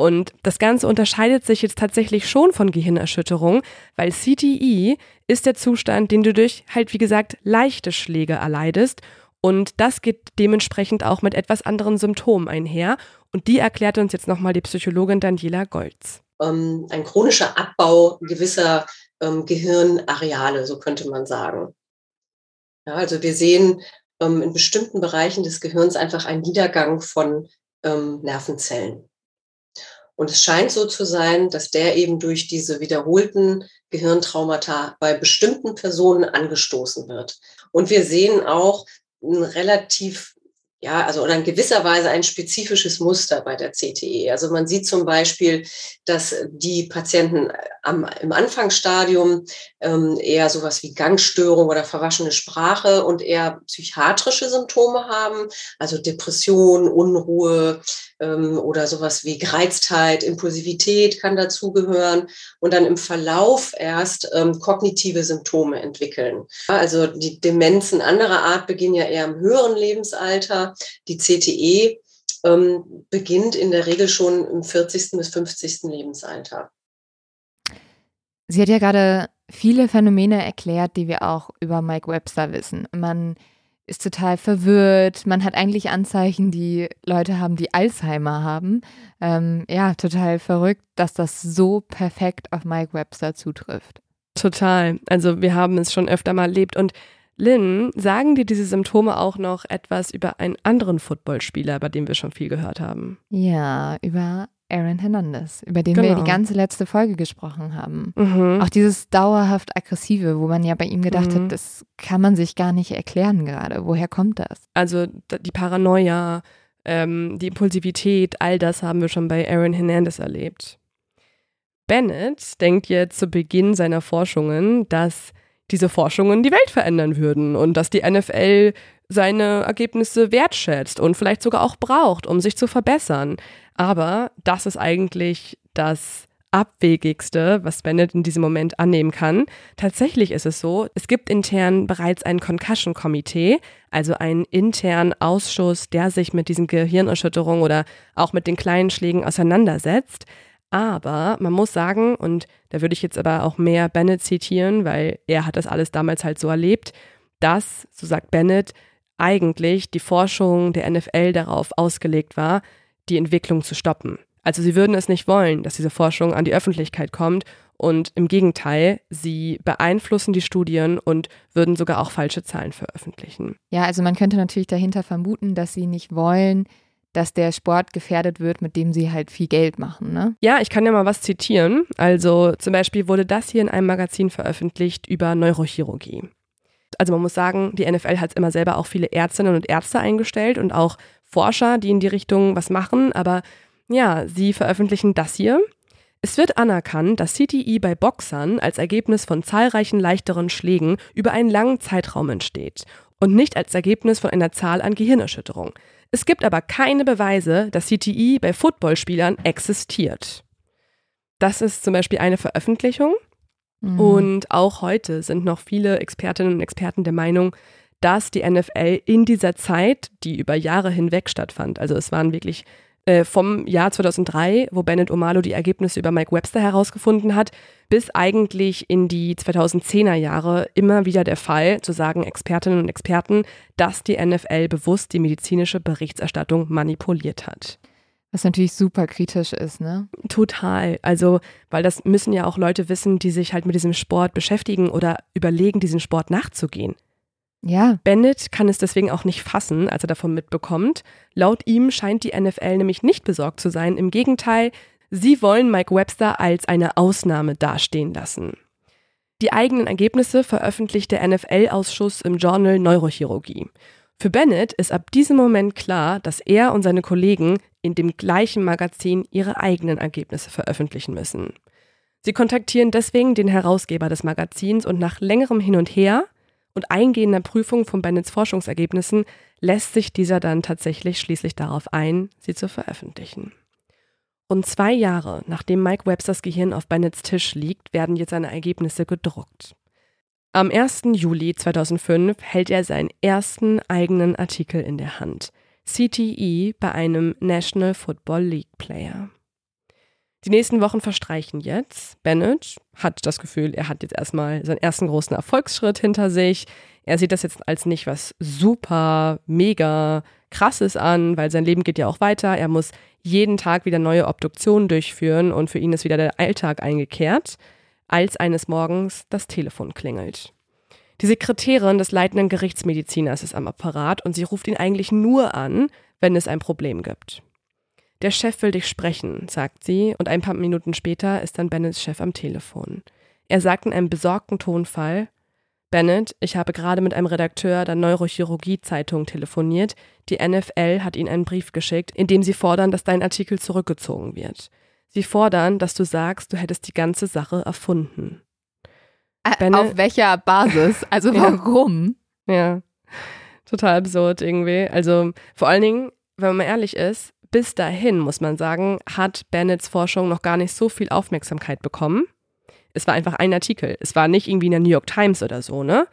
Und das Ganze unterscheidet sich jetzt tatsächlich schon von Gehirnerschütterung, weil CTE ist der Zustand, den du durch halt wie gesagt leichte Schläge erleidest und das geht dementsprechend auch mit etwas anderen Symptomen einher. Und die erklärt uns jetzt nochmal die Psychologin Daniela Golz. Ähm, ein chronischer Abbau gewisser ähm, Gehirnareale, so könnte man sagen. Ja, also wir sehen ähm, in bestimmten Bereichen des Gehirns einfach einen Niedergang von ähm, Nervenzellen. Und es scheint so zu sein, dass der eben durch diese wiederholten Gehirntraumata bei bestimmten Personen angestoßen wird. Und wir sehen auch, ein relativ ja, also oder in gewisser Weise ein spezifisches Muster bei der CTE. Also man sieht zum Beispiel, dass die Patienten am, im Anfangsstadium ähm, eher sowas wie Gangstörung oder verwaschene Sprache und eher psychiatrische Symptome haben, also Depression, Unruhe ähm, oder sowas wie Gereiztheit, Impulsivität kann dazugehören und dann im Verlauf erst ähm, kognitive Symptome entwickeln. Also die Demenzen anderer Art beginnen ja eher im höheren Lebensalter die CTE ähm, beginnt in der Regel schon im 40. bis 50. Lebensalter. Sie hat ja gerade viele Phänomene erklärt, die wir auch über Mike Webster wissen. Man ist total verwirrt, man hat eigentlich Anzeichen, die Leute haben, die Alzheimer haben. Ähm, ja, total verrückt, dass das so perfekt auf Mike Webster zutrifft. Total. Also wir haben es schon öfter mal erlebt und Lynn, sagen dir diese Symptome auch noch etwas über einen anderen Footballspieler, bei dem wir schon viel gehört haben? Ja, über Aaron Hernandez, über den wir Genau. die ganze letzte Folge gesprochen haben. Mhm. Auch dieses dauerhaft aggressive, wo man ja bei ihm gedacht Mhm. hat, das kann man sich gar nicht erklären gerade. Woher kommt das? Also die Paranoia, ähm, die Impulsivität, all das haben wir schon bei Aaron Hernandez erlebt. Bennett denkt jetzt zu Beginn seiner Forschungen, dass diese Forschungen die Welt verändern würden und dass die NFL seine Ergebnisse wertschätzt und vielleicht sogar auch braucht, um sich zu verbessern. Aber das ist eigentlich das Abwegigste, was Bennett in diesem Moment annehmen kann. Tatsächlich ist es so, es gibt intern bereits ein Concussion-Komitee, also einen internen Ausschuss, der sich mit diesen Gehirnerschütterungen oder auch mit den kleinen Schlägen auseinandersetzt. Aber man muss sagen, und da würde ich jetzt aber auch mehr Bennett zitieren, weil er hat das alles damals halt so erlebt, dass, so sagt Bennett, eigentlich die Forschung der NFL darauf ausgelegt war, die Entwicklung zu stoppen. Also sie würden es nicht wollen, dass diese Forschung an die Öffentlichkeit kommt und im Gegenteil, sie beeinflussen die Studien und würden sogar auch falsche Zahlen veröffentlichen. Ja, also man könnte natürlich dahinter vermuten, dass sie nicht wollen, dass der Sport gefährdet wird, mit dem sie halt viel Geld machen, ne? Ja, ich kann ja mal was zitieren. Also zum Beispiel wurde das hier in einem Magazin veröffentlicht über Neurochirurgie. Also man muss sagen, die NFL hat immer selber auch viele Ärztinnen und Ärzte eingestellt und auch Forscher, die in die Richtung was machen. Aber ja, sie veröffentlichen das hier. Es wird anerkannt, dass CTE bei Boxern als Ergebnis von zahlreichen leichteren Schlägen über einen langen Zeitraum entsteht und nicht als Ergebnis von einer Zahl an Gehirnerschütterungen. Es gibt aber keine Beweise, dass CTE bei Footballspielern existiert. Das ist zum Beispiel eine Veröffentlichung. Mhm. Und auch heute sind noch viele Expertinnen und Experten der Meinung, dass die NFL in dieser Zeit, die über Jahre hinweg stattfand, also es waren wirklich äh, vom Jahr 2003, wo Bennett Omalo die Ergebnisse über Mike Webster herausgefunden hat, bis eigentlich in die 2010er Jahre immer wieder der Fall, so sagen Expertinnen und Experten, dass die NFL bewusst die medizinische Berichterstattung manipuliert hat. Was natürlich super kritisch ist, ne? Total. Also, weil das müssen ja auch Leute wissen, die sich halt mit diesem Sport beschäftigen oder überlegen, diesen Sport nachzugehen. Ja, Bennett kann es deswegen auch nicht fassen, als er davon mitbekommt. Laut ihm scheint die NFL nämlich nicht besorgt zu sein. Im Gegenteil, sie wollen Mike Webster als eine Ausnahme dastehen lassen. Die eigenen Ergebnisse veröffentlicht der NFL-Ausschuss im Journal Neurochirurgie. Für Bennett ist ab diesem Moment klar, dass er und seine Kollegen in dem gleichen Magazin ihre eigenen Ergebnisse veröffentlichen müssen. Sie kontaktieren deswegen den Herausgeber des Magazins und nach längerem Hin und Her und eingehender Prüfung von Bennetts Forschungsergebnissen lässt sich dieser dann tatsächlich schließlich darauf ein, sie zu veröffentlichen. Und zwei Jahre nachdem Mike Websters Gehirn auf Bennetts Tisch liegt, werden jetzt seine Ergebnisse gedruckt. Am 1. Juli 2005 hält er seinen ersten eigenen Artikel in der Hand. CTE bei einem National Football League Player. Die nächsten Wochen verstreichen jetzt. Bennett hat das Gefühl, er hat jetzt erstmal seinen ersten großen Erfolgsschritt hinter sich. Er sieht das jetzt als nicht was super, mega krasses an, weil sein Leben geht ja auch weiter. Er muss jeden Tag wieder neue Obduktionen durchführen und für ihn ist wieder der Alltag eingekehrt, als eines Morgens das Telefon klingelt. Die Sekretärin des leitenden Gerichtsmediziners ist am Apparat und sie ruft ihn eigentlich nur an, wenn es ein Problem gibt. Der Chef will dich sprechen, sagt sie, und ein paar Minuten später ist dann Bennetts Chef am Telefon. Er sagt in einem besorgten Tonfall, Bennett, ich habe gerade mit einem Redakteur der Neurochirurgie-Zeitung telefoniert. Die NFL hat ihnen einen Brief geschickt, in dem sie fordern, dass dein Artikel zurückgezogen wird. Sie fordern, dass du sagst, du hättest die ganze Sache erfunden. Ä- Benne- auf welcher Basis? Also Ja. warum? Ja, total absurd irgendwie. Also vor allen Dingen, wenn man mal ehrlich ist, bis dahin, muss man sagen, hat Bennetts Forschung noch gar nicht so viel Aufmerksamkeit bekommen. Es war einfach ein Artikel. Es war nicht irgendwie in der New York Times oder so, ne?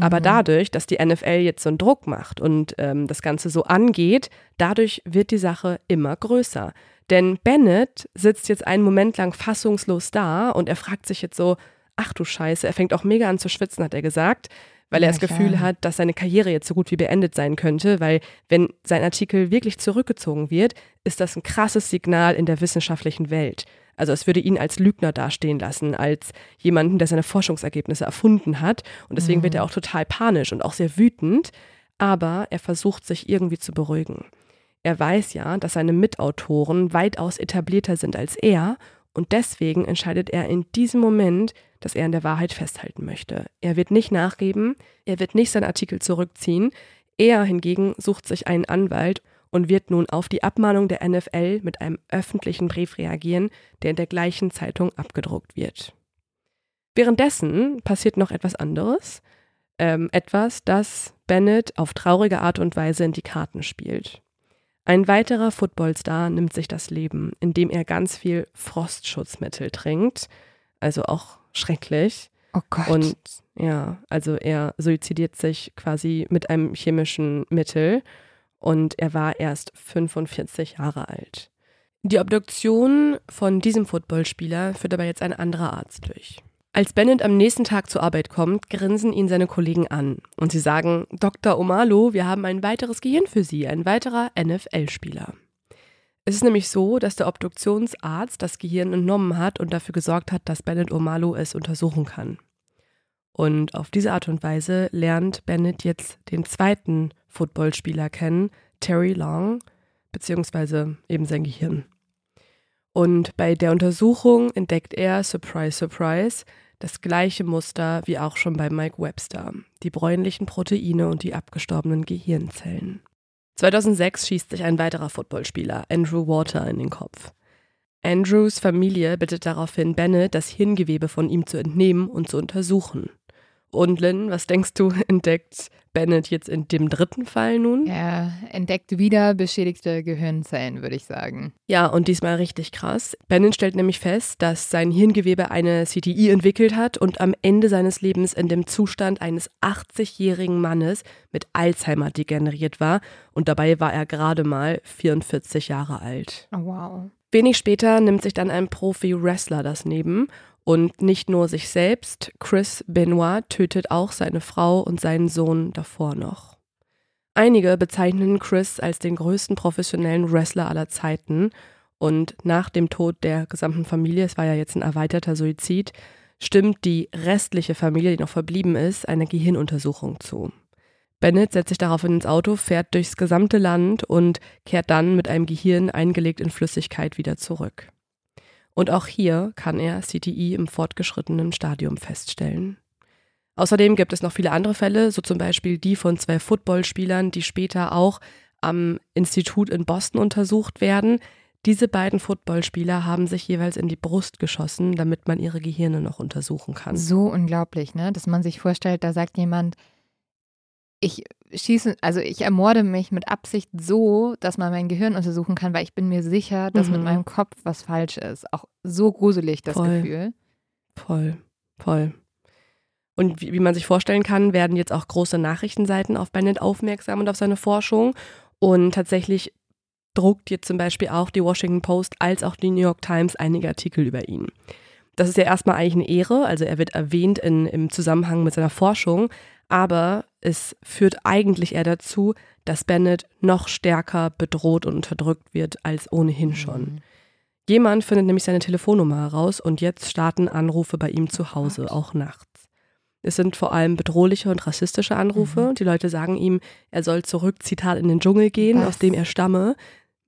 Aber Mhm. dadurch, dass die NFL jetzt so einen Druck macht und ähm, das Ganze so angeht, dadurch wird die Sache immer größer. Denn Bennett sitzt jetzt einen Moment lang fassungslos da und er fragt sich jetzt so, ach du Scheiße, er fängt auch mega an zu schwitzen, hat er gesagt, weil er Ja, das Gefühl klar. hat, dass seine Karriere jetzt so gut wie beendet sein könnte, weil wenn sein Artikel wirklich zurückgezogen wird, ist das ein krasses Signal in der wissenschaftlichen Welt. Also es würde ihn als Lügner dastehen lassen, als jemanden, der seine Forschungsergebnisse erfunden hat. Und deswegen wird er auch total panisch und auch sehr wütend. Aber er versucht sich irgendwie zu beruhigen. Er weiß ja, dass seine Mitautoren weitaus etablierter sind als er und deswegen entscheidet er in diesem Moment, dass er an der Wahrheit festhalten möchte. Er wird nicht nachgeben, er wird nicht seinen Artikel zurückziehen, er hingegen sucht sich einen Anwalt und wird nun auf die Abmahnung der NFL mit einem öffentlichen Brief reagieren, der in der gleichen Zeitung abgedruckt wird. Währenddessen passiert noch etwas anderes, ähm, etwas, das Bennett auf traurige Art und Weise in die Karten spielt. Ein weiterer Footballstar nimmt sich das Leben, indem er ganz viel Frostschutzmittel trinkt, also auch schrecklich. Oh Gott. Und ja, also er suizidiert sich quasi mit einem chemischen Mittel und er war erst 45 Jahre alt. Die Obduktion von diesem Footballspieler führt aber jetzt ein anderer Arzt durch. Als Bennett am nächsten Tag zur Arbeit kommt, grinsen ihn seine Kollegen an und sie sagen, Dr. Omalo, wir haben ein weiteres Gehirn für Sie, ein weiterer NFL-Spieler. Es ist nämlich so, dass der Obduktionsarzt das Gehirn entnommen hat und dafür gesorgt hat, dass Bennett Omalo es untersuchen kann. Und auf diese Art und Weise lernt Bennett jetzt den zweiten Footballspieler kennen, Terry Long, beziehungsweise eben sein Gehirn. Und bei der Untersuchung entdeckt er, surprise, surprise, das gleiche Muster wie auch schon bei Mike Webster, die bräunlichen Proteine und die abgestorbenen Gehirnzellen. 2006 schießt sich ein weiterer Footballspieler, Andrew Water, in den Kopf. Andrews Familie bittet daraufhin Bennett, das Hirngewebe von ihm zu entnehmen und zu untersuchen. Und Lynn, was denkst du, entdeckt Bennett jetzt in dem dritten Fall nun? Er entdeckt wieder beschädigte Gehirnzellen, würde ich sagen. Ja, und diesmal richtig krass. Bennett stellt nämlich fest, dass sein Hirngewebe eine CTI entwickelt hat und am Ende seines Lebens in dem Zustand eines 80-jährigen Mannes mit Alzheimer degeneriert war. Und dabei war er gerade mal 44 Jahre alt. Oh, wow. Wenig später nimmt sich dann ein Profi-Wrestler das Neben und nicht nur sich selbst, Chris Benoit tötet auch seine Frau und seinen Sohn davor noch. Einige bezeichnen Chris als den größten professionellen Wrestler aller Zeiten und nach dem Tod der gesamten Familie, es war ja jetzt ein erweiterter Suizid, stimmt die restliche Familie, die noch verblieben ist, einer Gehirnuntersuchung zu. Bennett setzt sich daraufhin ins Auto, fährt durchs gesamte Land und kehrt dann mit einem Gehirn eingelegt in Flüssigkeit wieder zurück. Und auch hier kann er CTI im fortgeschrittenen Stadium feststellen. Außerdem gibt es noch viele andere Fälle, so zum Beispiel die von zwei Footballspielern, die später auch am Institut in Boston untersucht werden. Diese beiden Footballspieler haben sich jeweils in die Brust geschossen, damit man ihre Gehirne noch untersuchen kann. So unglaublich, ne? Dass man sich vorstellt, da sagt jemand, ich schieße, also ich ermorde mich mit Absicht so, dass man mein Gehirn untersuchen kann, weil ich bin mir sicher, dass mhm. mit meinem Kopf was falsch ist. Auch so gruselig das voll. Gefühl. Voll, voll. Und wie, wie, man sich vorstellen kann, werden jetzt auch große Nachrichtenseiten auf Bennett aufmerksam und auf seine Forschung. Und tatsächlich druckt jetzt zum Beispiel auch die Washington Post als auch die New York Times einige Artikel über ihn. Das ist ja erstmal eigentlich eine Ehre, also er wird erwähnt in, im Zusammenhang mit seiner Forschung, aber es führt eigentlich eher dazu, dass Bennett noch stärker bedroht und unterdrückt wird als ohnehin schon. Mhm. Jemand findet nämlich seine Telefonnummer heraus und jetzt starten Anrufe bei ihm zu Hause, oh auch nachts. Es sind vor allem bedrohliche und rassistische Anrufe. Mhm. Die Leute sagen ihm, er soll zurück, Zitat, in den Dschungel gehen, Was? aus dem er stamme.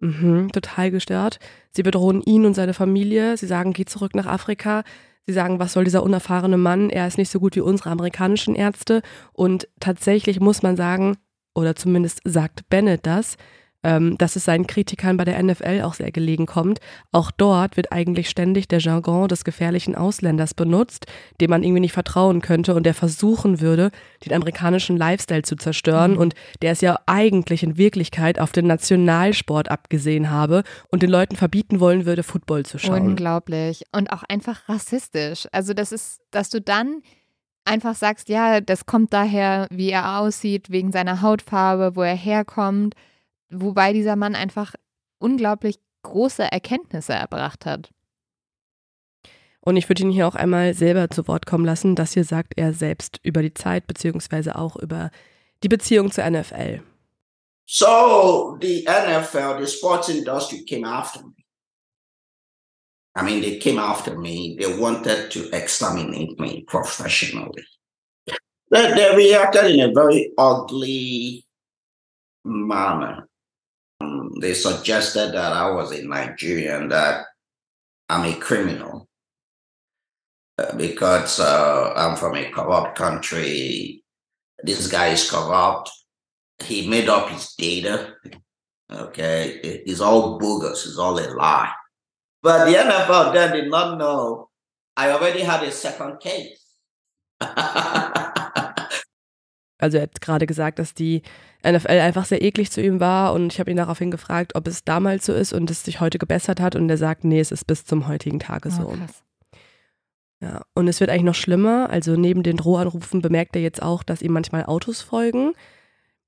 Mhm, total gestört. Sie bedrohen ihn und seine Familie. Sie sagen, geh zurück nach Afrika. Sie sagen, was soll dieser unerfahrene Mann? Er ist nicht so gut wie unsere amerikanischen Ärzte. Und tatsächlich muss man sagen, oder zumindest sagt Bennett das, ähm, dass es seinen Kritikern bei der NFL auch sehr gelegen kommt. Auch dort wird eigentlich ständig der Jargon des gefährlichen Ausländers benutzt, dem man irgendwie nicht vertrauen könnte und der versuchen würde, den amerikanischen Lifestyle zu zerstören mhm. und der es ja eigentlich in Wirklichkeit auf den Nationalsport abgesehen habe und den Leuten verbieten wollen würde, Football zu schauen. Unglaublich. Und auch einfach rassistisch. Also das ist, dass du dann einfach sagst, ja, das kommt daher, wie er aussieht, wegen seiner Hautfarbe, wo er herkommt. Wobei dieser Mann einfach unglaublich große Erkenntnisse erbracht hat. Und ich würde ihn hier auch einmal selber zu Wort kommen lassen. Das hier sagt er selbst über die Zeit beziehungsweise auch über die Beziehung zur NFL. So the NFL, the sports industry came after me. I mean, they came after me. They wanted to exterminate me professionally. They, they reacted in a very ugly manner. They suggested that I was a Nigerian, that I'm a criminal uh, because uh, I'm from a corrupt country. This guy is corrupt. He made up his data. Okay, it's all bogus. It's all a lie. But the NFL then did not know I already had a second case. also er hat gerade gesagt, dass die NFL einfach sehr eklig zu ihm war und ich habe ihn daraufhin gefragt, ob es damals so ist und es sich heute gebessert hat und er sagt, nee, es ist bis zum heutigen Tage oh, so. Krass. Ja, und es wird eigentlich noch schlimmer. Also neben den Drohanrufen bemerkt er jetzt auch, dass ihm manchmal Autos folgen.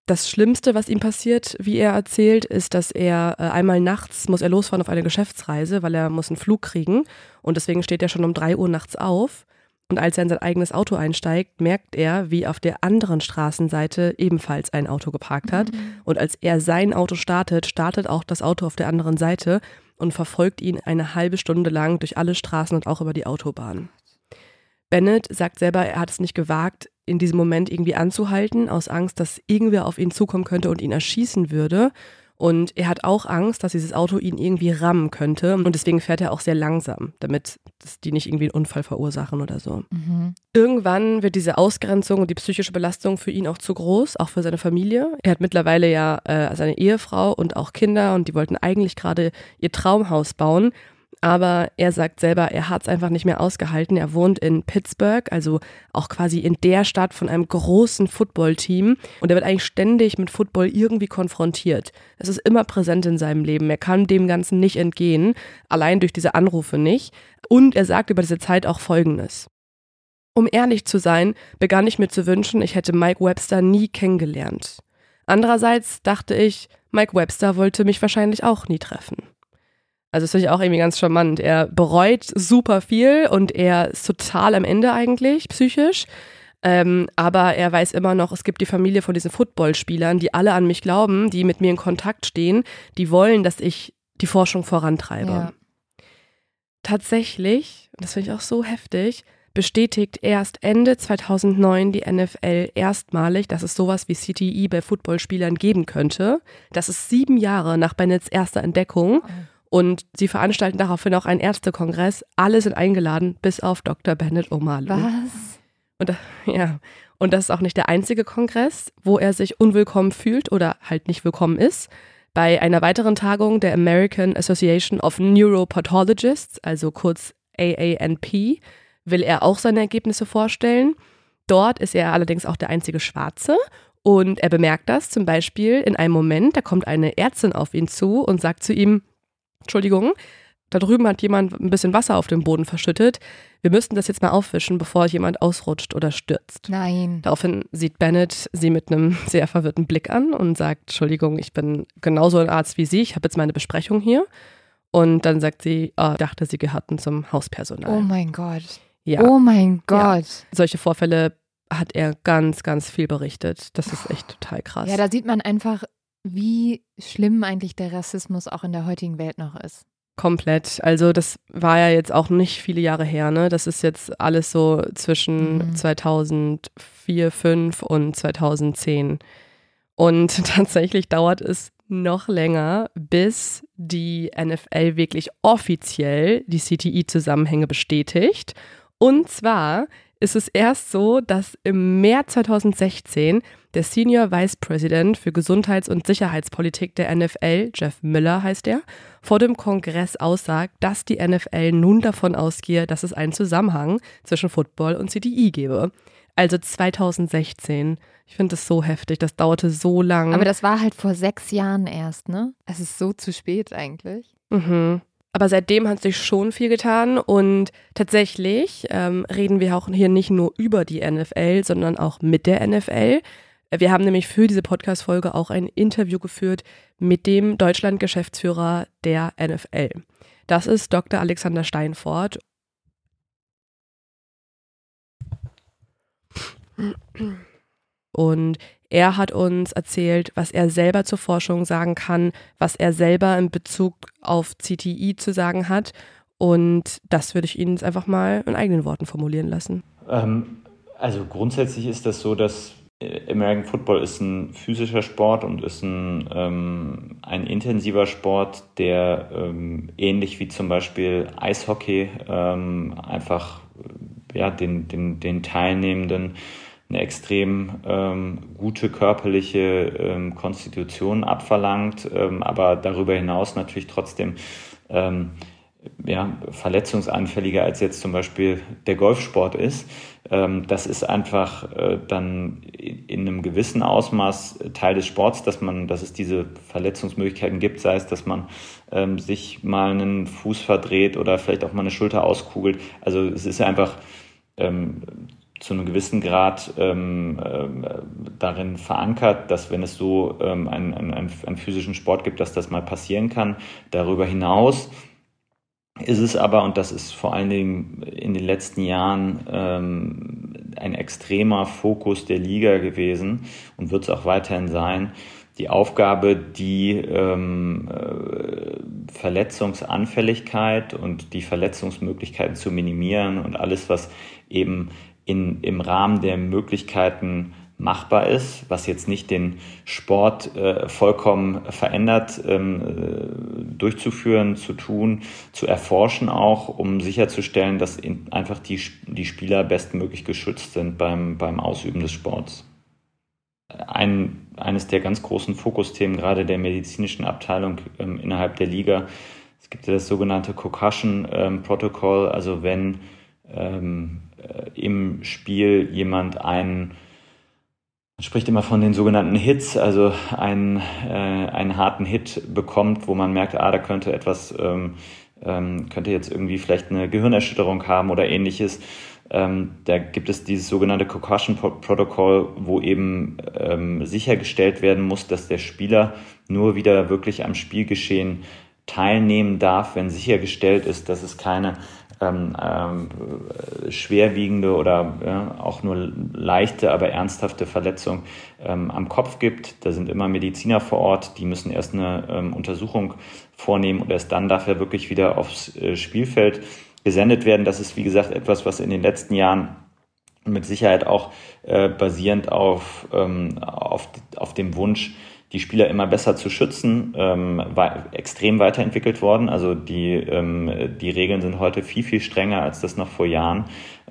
Das Schlimmste, was ihm passiert, wie er erzählt, ist, dass er äh, einmal nachts muss er losfahren auf eine Geschäftsreise, weil er muss einen Flug kriegen und deswegen steht er schon um drei Uhr nachts auf. Und als er in sein eigenes Auto einsteigt, merkt er, wie auf der anderen Straßenseite ebenfalls ein Auto geparkt hat. Mhm. Und als er sein Auto startet, startet auch das Auto auf der anderen Seite und verfolgt ihn eine halbe Stunde lang durch alle Straßen und auch über die Autobahn. Bennett sagt selber, er hat es nicht gewagt, in diesem Moment irgendwie anzuhalten, aus Angst, dass irgendwer auf ihn zukommen könnte und ihn erschießen würde. Und er hat auch Angst, dass dieses Auto ihn irgendwie rammen könnte. Und deswegen fährt er auch sehr langsam, damit die nicht irgendwie einen Unfall verursachen oder so. Mhm. Irgendwann wird diese Ausgrenzung und die psychische Belastung für ihn auch zu groß, auch für seine Familie. Er hat mittlerweile ja äh, seine Ehefrau und auch Kinder und die wollten eigentlich gerade ihr Traumhaus bauen. Aber er sagt selber, er hat es einfach nicht mehr ausgehalten. Er wohnt in Pittsburgh, also auch quasi in der Stadt von einem großen Footballteam. Und er wird eigentlich ständig mit Football irgendwie konfrontiert. Es ist immer präsent in seinem Leben. Er kann dem Ganzen nicht entgehen, allein durch diese Anrufe nicht. Und er sagt über diese Zeit auch Folgendes. Um ehrlich zu sein, begann ich mir zu wünschen, ich hätte Mike Webster nie kennengelernt. Andererseits dachte ich, Mike Webster wollte mich wahrscheinlich auch nie treffen. Also das finde ich auch irgendwie ganz charmant. Er bereut super viel und er ist total am Ende eigentlich, psychisch. Ähm, aber er weiß immer noch, es gibt die Familie von diesen Footballspielern, die alle an mich glauben, die mit mir in Kontakt stehen, die wollen, dass ich die Forschung vorantreibe. Ja. Tatsächlich, das finde ich auch so heftig, bestätigt erst Ende 2009 die NFL erstmalig, dass es sowas wie CTE bei Footballspielern geben könnte. Das ist sieben Jahre nach Bennetts erster Entdeckung. Oh. Und sie veranstalten daraufhin auch einen Ärztekongress. Alle sind eingeladen, bis auf Dr. Bennett O'Malley. Was? Und, ja, und das ist auch nicht der einzige Kongress, wo er sich unwillkommen fühlt oder halt nicht willkommen ist. Bei einer weiteren Tagung der American Association of Neuropathologists, also kurz AANP, will er auch seine Ergebnisse vorstellen. Dort ist er allerdings auch der einzige Schwarze und er bemerkt das zum Beispiel in einem Moment, da kommt eine Ärztin auf ihn zu und sagt zu ihm, Entschuldigung, da drüben hat jemand ein bisschen Wasser auf dem Boden verschüttet. Wir müssten das jetzt mal aufwischen, bevor jemand ausrutscht oder stürzt. Nein. Daraufhin sieht Bennett sie mit einem sehr verwirrten Blick an und sagt, Entschuldigung, ich bin genauso ein Arzt wie Sie, ich habe jetzt meine Besprechung hier. Und dann sagt sie, oh, dachte, sie gehörten zum Hauspersonal. Oh mein Gott. Ja. Oh mein Gott. Ja. Solche Vorfälle hat er ganz, ganz viel berichtet. Das ist echt total krass. Ja, da sieht man einfach, wie schlimm eigentlich der Rassismus auch in der heutigen Welt noch ist. Komplett. Also das war ja jetzt auch nicht viele Jahre her, ne? Das ist jetzt alles so zwischen mhm. 2004, 5 und 2010. Und tatsächlich dauert es noch länger, bis die NFL wirklich offiziell die CTI-Zusammenhänge bestätigt. Und zwar ist es erst so, dass im März 2016 der Senior Vice President für Gesundheits- und Sicherheitspolitik der NFL, Jeff Miller heißt er, vor dem Kongress aussagt, dass die NFL nun davon ausgehe, dass es einen Zusammenhang zwischen Football und CDI gebe. Also 2016. Ich finde das so heftig, das dauerte so lang. Aber das war halt vor sechs Jahren erst, ne? Es ist so zu spät eigentlich. Mhm. Aber seitdem hat sich schon viel getan und tatsächlich ähm, reden wir auch hier nicht nur über die NFL, sondern auch mit der NFL. Wir haben nämlich für diese Podcast-Folge auch ein Interview geführt mit dem Deutschland-Geschäftsführer der NFL. Das ist Dr. Alexander Steinfort. Und er hat uns erzählt, was er selber zur Forschung sagen kann, was er selber in Bezug auf CTI zu sagen hat. Und das würde ich Ihnen jetzt einfach mal in eigenen Worten formulieren lassen. Ähm, also grundsätzlich ist das so, dass äh, American Football ist ein physischer Sport und ist ein, ähm, ein intensiver Sport, der ähm, ähnlich wie zum Beispiel Eishockey ähm, einfach ja, den, den, den Teilnehmenden eine extrem ähm, gute körperliche ähm, Konstitution abverlangt, ähm, aber darüber hinaus natürlich trotzdem ähm, ja, verletzungsanfälliger als jetzt zum Beispiel der Golfsport ist. Ähm, das ist einfach äh, dann in einem gewissen Ausmaß Teil des Sports, dass man, dass es diese Verletzungsmöglichkeiten gibt, sei es, dass man ähm, sich mal einen Fuß verdreht oder vielleicht auch mal eine Schulter auskugelt. Also es ist einfach ähm, zu einem gewissen Grad ähm, äh, darin verankert, dass wenn es so ähm, einen, einen, einen physischen Sport gibt, dass das mal passieren kann. Darüber hinaus ist es aber, und das ist vor allen Dingen in den letzten Jahren ähm, ein extremer Fokus der Liga gewesen und wird es auch weiterhin sein, die Aufgabe, die ähm, äh, Verletzungsanfälligkeit und die Verletzungsmöglichkeiten zu minimieren und alles, was eben in, im Rahmen der Möglichkeiten machbar ist, was jetzt nicht den Sport äh, vollkommen verändert, ähm, äh, durchzuführen, zu tun, zu erforschen auch, um sicherzustellen, dass in, einfach die, die Spieler bestmöglich geschützt sind beim, beim Ausüben des Sports. Ein, eines der ganz großen Fokusthemen gerade der medizinischen Abteilung ähm, innerhalb der Liga, es gibt ja das sogenannte Concussion ähm, Protocol, also wenn ähm, äh, im Spiel jemand einen man spricht immer von den sogenannten Hits, also einen, äh, einen harten Hit bekommt, wo man merkt, ah, da könnte etwas, ähm, ähm, könnte jetzt irgendwie vielleicht eine Gehirnerschütterung haben oder ähnliches. Ähm, da gibt es dieses sogenannte Concussion Protocol, wo eben ähm, sichergestellt werden muss, dass der Spieler nur wieder wirklich am Spielgeschehen teilnehmen darf, wenn sichergestellt ist, dass es keine ähm, ähm, schwerwiegende oder ja, auch nur leichte, aber ernsthafte Verletzung ähm, am Kopf gibt. Da sind immer Mediziner vor Ort, die müssen erst eine ähm, Untersuchung vornehmen und erst dann darf er wirklich wieder aufs äh, Spielfeld gesendet werden. Das ist, wie gesagt, etwas, was in den letzten Jahren mit Sicherheit auch äh, basierend auf, ähm, auf, auf dem Wunsch die Spieler immer besser zu schützen, ähm, war extrem weiterentwickelt worden. Also die, ähm, die Regeln sind heute viel, viel strenger, als das noch vor Jahren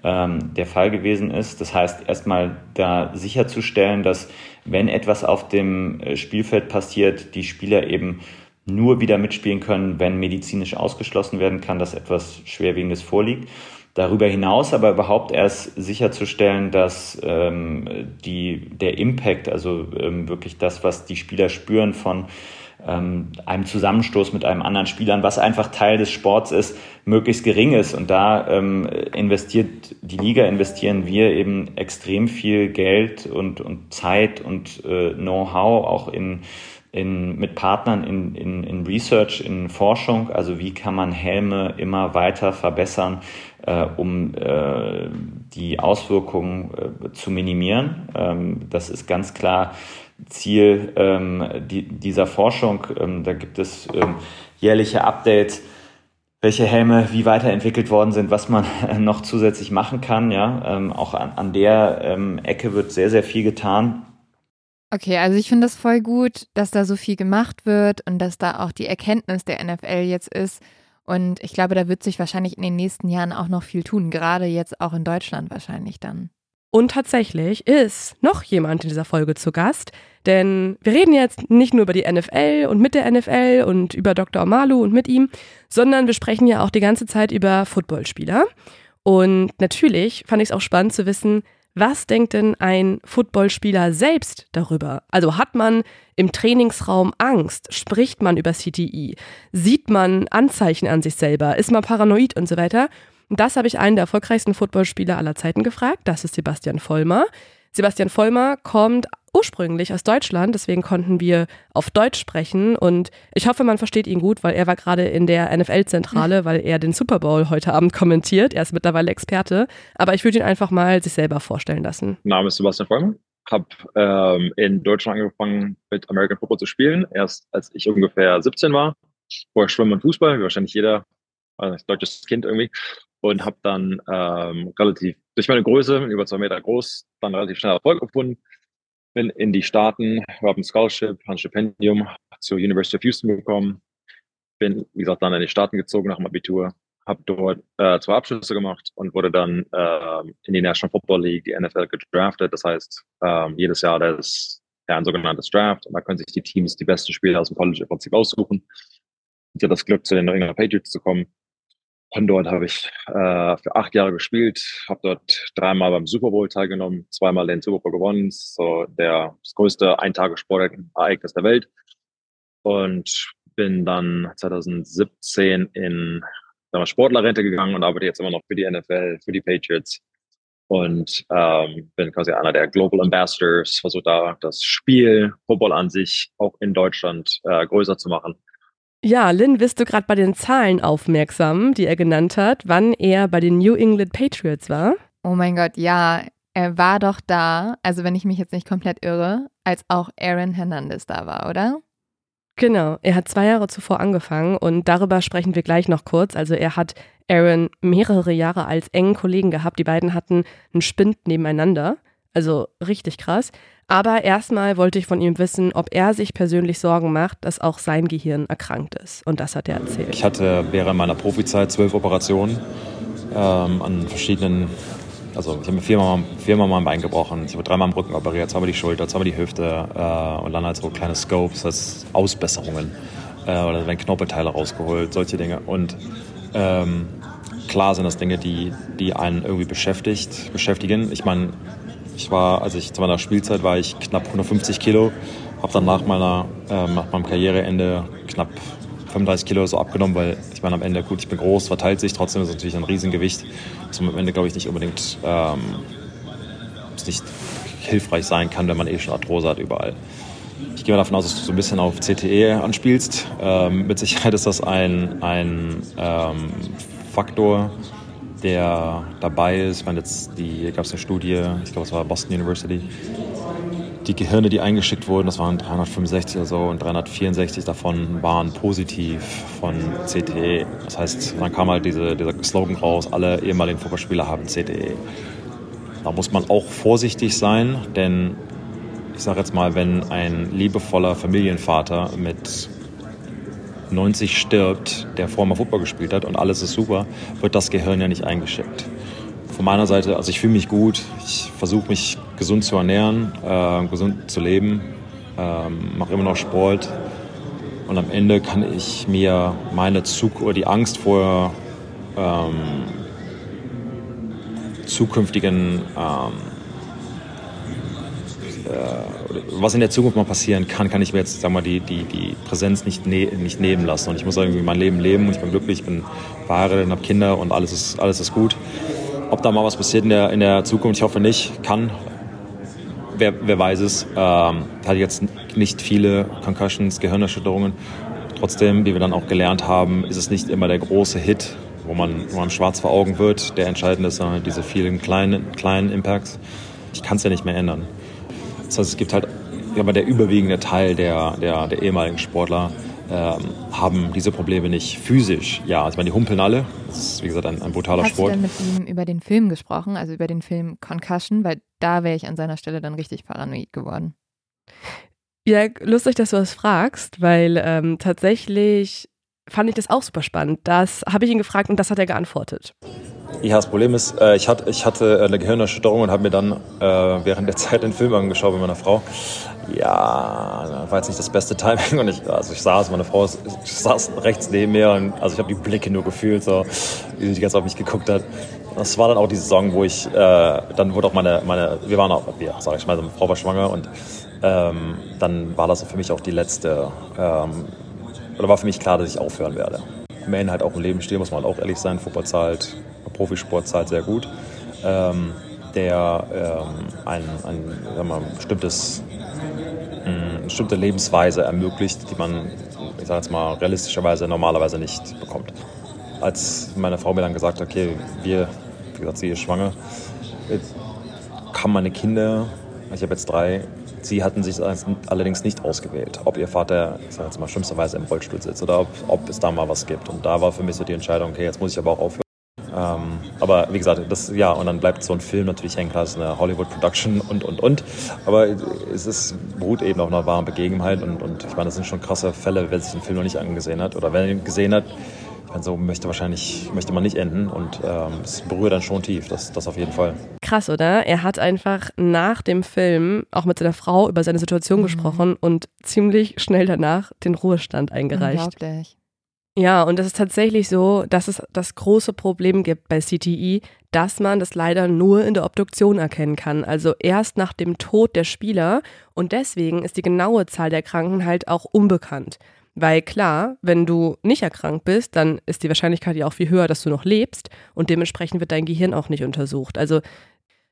ähm, der Fall gewesen ist. Das heißt, erstmal da sicherzustellen, dass wenn etwas auf dem äh, Spielfeld passiert, die Spieler eben nur wieder mitspielen können, wenn medizinisch ausgeschlossen werden kann, dass etwas Schwerwiegendes vorliegt. Darüber hinaus aber überhaupt erst sicherzustellen, dass ähm, die, der Impact, also ähm, wirklich das, was die Spieler spüren von ähm, einem Zusammenstoß mit einem anderen Spielern, was einfach Teil des Sports ist, möglichst gering ist. Und da ähm, investiert die Liga, investieren wir eben extrem viel Geld und, und Zeit und äh, Know-how auch in in, mit Partnern in, in, in Research, in Forschung, also wie kann man Helme immer weiter verbessern, äh, um äh, die Auswirkungen äh, zu minimieren. Ähm, das ist ganz klar Ziel ähm, die, dieser Forschung. Ähm, da gibt es ähm, jährliche Updates welche Helme wie weiterentwickelt worden sind, was man noch zusätzlich machen kann. Ja, ähm, auch an, an der ähm, Ecke wird sehr, sehr viel getan. Okay, also ich finde das voll gut, dass da so viel gemacht wird und dass da auch die Erkenntnis der NFL jetzt ist. Und ich glaube, da wird sich wahrscheinlich in den nächsten Jahren auch noch viel tun, gerade jetzt auch in Deutschland wahrscheinlich dann. Und tatsächlich ist noch jemand in dieser Folge zu Gast, denn wir reden jetzt nicht nur über die NFL und mit der NFL und über Dr. Malu und mit ihm, sondern wir sprechen ja auch die ganze Zeit über Footballspieler. Und natürlich fand ich es auch spannend zu wissen, was denkt denn ein Footballspieler selbst darüber? Also hat man im Trainingsraum Angst? Spricht man über CTI? Sieht man Anzeichen an sich selber? Ist man paranoid und so weiter? Das habe ich einen der erfolgreichsten Footballspieler aller Zeiten gefragt. Das ist Sebastian Vollmer. Sebastian Vollmer kommt ursprünglich aus Deutschland, deswegen konnten wir auf Deutsch sprechen und ich hoffe, man versteht ihn gut, weil er war gerade in der NFL-Zentrale, weil er den Super Bowl heute Abend kommentiert. Er ist mittlerweile Experte, aber ich würde ihn einfach mal sich selber vorstellen lassen. Mein Name ist Sebastian Vollmer. Habe ähm, in Deutschland angefangen mit American Football zu spielen, erst als ich ungefähr 17 war. Vorher Schwimmen und Fußball, wie wahrscheinlich jeder, also deutsches Kind irgendwie und habe dann ähm, relativ durch meine Größe, über zwei Meter groß, dann relativ schnell Erfolg gefunden. Bin in die Staaten, habe ein Scholarship, ein Stipendium zur University of Houston bekommen. Bin, wie gesagt, dann in die Staaten gezogen nach dem Abitur, habe dort äh, zwei Abschlüsse gemacht und wurde dann äh, in die National Football League, die NFL, gedraftet. Das heißt, äh, jedes Jahr das ja, ein sogenanntes Draft und da können sich die Teams die besten Spieler aus dem College im Prinzip aussuchen. Ich hatte das Glück, zu den New England Patriots zu kommen. Von dort habe ich äh, für acht Jahre gespielt, habe dort dreimal beim Super Bowl teilgenommen, zweimal den Super Bowl gewonnen, so der das größte Eintagesportereignis der Welt. Und bin dann 2017 in Sportlerrente gegangen und arbeite jetzt immer noch für die NFL, für die Patriots und ähm, bin quasi einer der Global Ambassadors, versuche da das Spiel, Football an sich auch in Deutschland äh, größer zu machen. Ja, Lynn, bist du gerade bei den Zahlen aufmerksam, die er genannt hat, wann er bei den New England Patriots war? Oh mein Gott, ja, er war doch da, also wenn ich mich jetzt nicht komplett irre, als auch Aaron Hernandez da war, oder? Genau, er hat zwei Jahre zuvor angefangen und darüber sprechen wir gleich noch kurz. Also er hat Aaron mehrere Jahre als engen Kollegen gehabt. Die beiden hatten einen Spind nebeneinander. Also richtig krass. Aber erstmal wollte ich von ihm wissen, ob er sich persönlich Sorgen macht, dass auch sein Gehirn erkrankt ist. Und das hat er erzählt. Ich hatte während meiner Profizeit zwölf Operationen ähm, an verschiedenen also ich habe mir viermal, viermal mein Bein gebrochen, ich habe dreimal am Rücken operiert, zweimal die Schulter, zweimal die Hüfte äh, und dann halt so kleine Scopes, das heißt Ausbesserungen. Äh, oder werden Knorpelteile rausgeholt, solche Dinge. Und ähm, klar sind das Dinge, die, die einen irgendwie beschäftigt, beschäftigen. Ich meine, ich war, als ich zu meiner Spielzeit war ich knapp 150 Kilo, habe dann nach meiner, äh, nach meinem Karriereende knapp 35 Kilo so abgenommen, weil ich meine, am Ende, gut, ich bin groß, verteilt sich, trotzdem ist es natürlich ein Riesengewicht, was am Ende, glaube ich, nicht unbedingt ähm, nicht hilfreich sein kann, wenn man eh schon Arthrose hat überall. Ich gehe mal davon aus, dass du so ein bisschen auf CTE anspielst. Ähm, mit Sicherheit ist das ein, ein ähm, Faktor, der dabei ist. Ich meine, jetzt gab es eine Studie, ich glaube, es war Boston University, die Gehirne, die eingeschickt wurden, das waren 365 oder so und 364 davon waren positiv von CTE. Das heißt, dann kam halt diese, dieser Slogan raus, alle ehemaligen Fußballspieler haben CTE. Da muss man auch vorsichtig sein, denn ich sage jetzt mal, wenn ein liebevoller Familienvater mit 90 stirbt, der vorher mal Fußball gespielt hat und alles ist super, wird das Gehirn ja nicht eingeschickt von meiner Seite, also ich fühle mich gut. Ich versuche mich gesund zu ernähren, äh, gesund zu leben, ähm, mache immer noch Sport. Und am Ende kann ich mir meine Zug oder die Angst vor ähm, zukünftigen, ähm, äh, was in der Zukunft mal passieren kann, kann ich mir jetzt, sag mal, die, die, die Präsenz nicht, ne nicht nehmen lassen. Und ich muss irgendwie mein Leben leben und ich bin glücklich, ich bin verheiratet und habe Kinder und alles ist, alles ist gut. Ob da mal was passiert in der, in der Zukunft, ich hoffe nicht, kann. Wer, wer weiß es. Ähm, hatte jetzt nicht viele Concussions, Gehirnerschütterungen. Trotzdem, wie wir dann auch gelernt haben, ist es nicht immer der große Hit, wo man, wo man schwarz vor Augen wird, der entscheidend ist, sondern diese vielen kleinen, kleinen Impacts. Ich kann es ja nicht mehr ändern. Das heißt, es gibt halt aber der überwiegende Teil der, der, der ehemaligen Sportler, ähm, haben diese Probleme nicht physisch. Ja, ich meine, die humpeln alle. Das ist, wie gesagt, ein, ein brutaler Hast Sport. Hast du denn mit ihm über den Film gesprochen, also über den Film Concussion? Weil da wäre ich an seiner Stelle dann richtig paranoid geworden. Ja, lustig, dass du das fragst, weil ähm, tatsächlich fand ich das auch super spannend. Das habe ich ihn gefragt und das hat er geantwortet. Ja, das Problem ist, äh, ich, hatte, ich hatte eine Gehirnerschütterung und habe mir dann äh, während der Zeit den Film angeschaut mit meiner Frau. Ja, war jetzt nicht das beste Timing und ich, also ich saß, meine Frau saß rechts neben mir und also ich habe die Blicke nur gefühlt, so, wie sie die ganze Zeit auf mich geguckt hat. Das war dann auch die Saison, wo ich, äh, dann wurde auch meine, meine, wir waren auch, wir, sag ich mal, meine Frau war schwanger und ähm, dann war das für mich auch die letzte, ähm, oder war für mich klar, dass ich aufhören werde. Main halt auch im Leben stehen, muss man halt auch ehrlich sein, Fußball zahlt, Profisport zahlt sehr gut. Ähm, der ähm, ein, ein, wir, bestimmtes eine bestimmte Lebensweise ermöglicht, die man, ich sage jetzt mal, realistischerweise normalerweise nicht bekommt. Als meine Frau mir dann gesagt hat, okay, wir, wie gesagt, sie ist schwanger, kamen meine Kinder, ich habe jetzt drei, sie hatten sich allerdings nicht ausgewählt, ob ihr Vater, ich sage jetzt mal, schlimmsterweise im Rollstuhl sitzt oder ob, ob es da mal was gibt. Und da war für mich so die Entscheidung, okay, jetzt muss ich aber auch aufhören. Ähm, aber wie gesagt, das, ja, und dann bleibt so ein Film natürlich hängen, klar, es ist eine Hollywood-Production und, und, und. Aber es ist, beruht eben auf einer wahren Begebenheit und, und ich meine, das sind schon krasse Fälle, wer sich den Film noch nicht angesehen hat oder wer ihn gesehen hat. Ich meine, so möchte wahrscheinlich, möchte man nicht enden und ähm, es berührt dann schon tief, das, das auf jeden Fall. Krass, oder? Er hat einfach nach dem Film auch mit seiner Frau über seine Situation mhm. gesprochen und ziemlich schnell danach den Ruhestand eingereicht. Unglaublich. Ja, und es ist tatsächlich so, dass es das große Problem gibt bei CTI, dass man das leider nur in der Obduktion erkennen kann, also erst nach dem Tod der Spieler und deswegen ist die genaue Zahl der Kranken halt auch unbekannt. Weil klar, wenn du nicht erkrankt bist, dann ist die Wahrscheinlichkeit ja auch viel höher, dass du noch lebst und dementsprechend wird dein Gehirn auch nicht untersucht. Also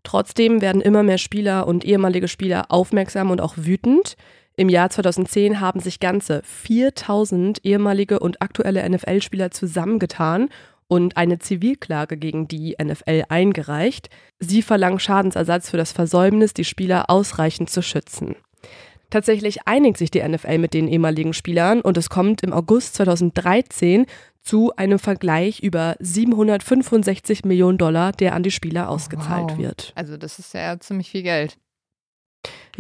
trotzdem werden immer mehr Spieler und ehemalige Spieler aufmerksam und auch wütend. Im Jahr 2010 haben sich ganze 4000 ehemalige und aktuelle NFL-Spieler zusammengetan und eine Zivilklage gegen die NFL eingereicht. Sie verlangen Schadensersatz für das Versäumnis, die Spieler ausreichend zu schützen. Tatsächlich einigt sich die NFL mit den ehemaligen Spielern und es kommt im August 2013 zu einem Vergleich über 765 Millionen Dollar, der an die Spieler ausgezahlt wow. wird. Also das ist ja ziemlich viel Geld.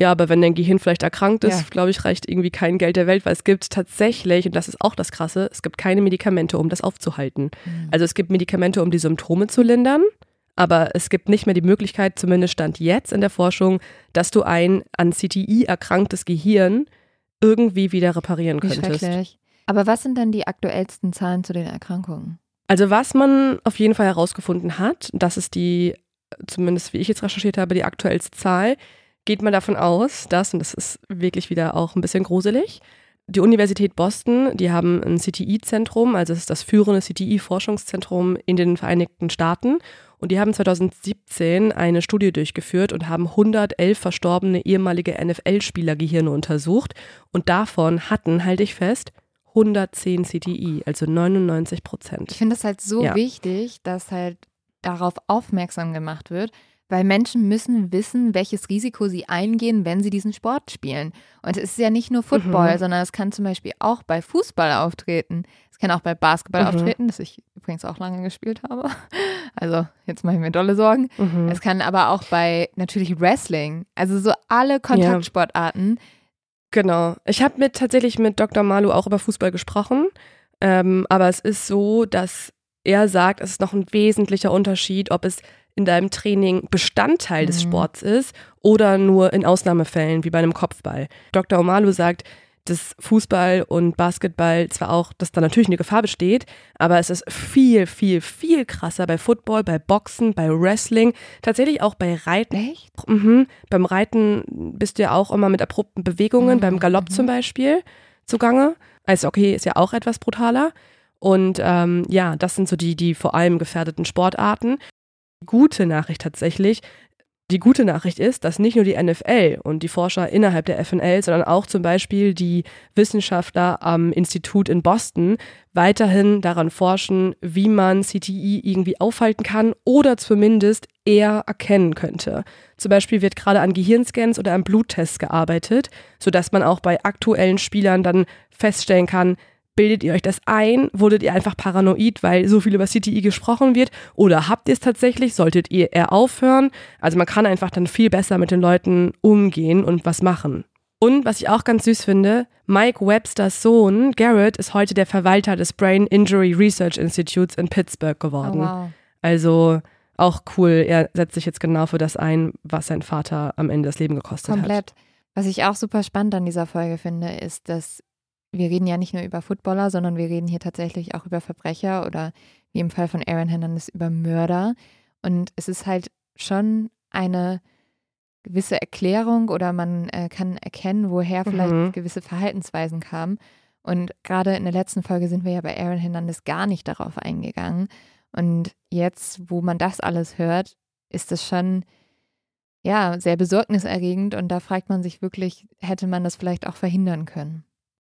Ja, aber wenn dein Gehirn vielleicht erkrankt ist, ja. glaube ich, reicht irgendwie kein Geld der Welt, weil es gibt tatsächlich, und das ist auch das Krasse, es gibt keine Medikamente, um das aufzuhalten. Mhm. Also es gibt Medikamente, um die Symptome zu lindern, aber es gibt nicht mehr die Möglichkeit, zumindest stand jetzt in der Forschung, dass du ein an CTI erkranktes Gehirn irgendwie wieder reparieren könntest. Schrecklich. Aber was sind denn die aktuellsten Zahlen zu den Erkrankungen? Also was man auf jeden Fall herausgefunden hat, das ist die, zumindest wie ich jetzt recherchiert habe, die aktuellste Zahl, geht man davon aus, dass, und das ist wirklich wieder auch ein bisschen gruselig, die Universität Boston, die haben ein CTI-Zentrum, also es ist das führende CTI-Forschungszentrum in den Vereinigten Staaten. Und die haben 2017 eine Studie durchgeführt und haben 111 verstorbene ehemalige NFL-Spieler-Gehirne untersucht. Und davon hatten, halte ich fest, 110 CTI, also 99 Prozent. Ich finde es halt so ja. wichtig, dass halt darauf aufmerksam gemacht wird, weil Menschen müssen wissen, welches Risiko sie eingehen, wenn sie diesen Sport spielen. Und es ist ja nicht nur Football, mhm. sondern es kann zum Beispiel auch bei Fußball auftreten. Es kann auch bei Basketball mhm. auftreten, das ich übrigens auch lange gespielt habe. Also jetzt mache ich mir dolle Sorgen. Mhm. Es kann aber auch bei natürlich Wrestling, also so alle Kontaktsportarten. Ja. Genau. Ich habe mit tatsächlich mit Dr. Malu auch über Fußball gesprochen. Ähm, aber es ist so, dass er sagt, es ist noch ein wesentlicher Unterschied, ob es in deinem Training Bestandteil des mhm. Sports ist oder nur in Ausnahmefällen wie bei einem Kopfball. Dr. Omalu sagt, dass Fußball und Basketball zwar auch, dass da natürlich eine Gefahr besteht, aber es ist viel, viel, viel krasser bei Football, bei Boxen, bei Wrestling, tatsächlich auch bei Reiten. Echt? Mhm. Beim Reiten bist du ja auch immer mit abrupten Bewegungen, mhm. beim Galopp zum Beispiel zugange. Also okay, ist ja auch etwas brutaler. Und ähm, ja, das sind so die, die vor allem gefährdeten Sportarten gute Nachricht tatsächlich. Die gute Nachricht ist, dass nicht nur die NFL und die Forscher innerhalb der FNL, sondern auch zum Beispiel die Wissenschaftler am Institut in Boston weiterhin daran forschen, wie man CTI irgendwie aufhalten kann oder zumindest eher erkennen könnte. Zum Beispiel wird gerade an Gehirnscans oder an Bluttests gearbeitet, sodass man auch bei aktuellen Spielern dann feststellen kann, Bildet ihr euch das ein? Wurdet ihr einfach paranoid, weil so viel über CTI gesprochen wird? Oder habt ihr es tatsächlich? Solltet ihr eher aufhören? Also man kann einfach dann viel besser mit den Leuten umgehen und was machen. Und was ich auch ganz süß finde, Mike Websters Sohn Garrett ist heute der Verwalter des Brain Injury Research Institutes in Pittsburgh geworden. Oh, wow. Also auch cool. Er setzt sich jetzt genau für das ein, was sein Vater am Ende das Leben gekostet Komplett. hat. Komplett. Was ich auch super spannend an dieser Folge finde, ist, dass wir reden ja nicht nur über Footballer, sondern wir reden hier tatsächlich auch über Verbrecher oder wie im Fall von Aaron Hernandez über Mörder. Und es ist halt schon eine gewisse Erklärung oder man äh, kann erkennen, woher vielleicht mhm. gewisse Verhaltensweisen kamen. Und gerade in der letzten Folge sind wir ja bei Aaron Hernandez gar nicht darauf eingegangen. Und jetzt, wo man das alles hört, ist es schon ja sehr besorgniserregend und da fragt man sich wirklich, hätte man das vielleicht auch verhindern können?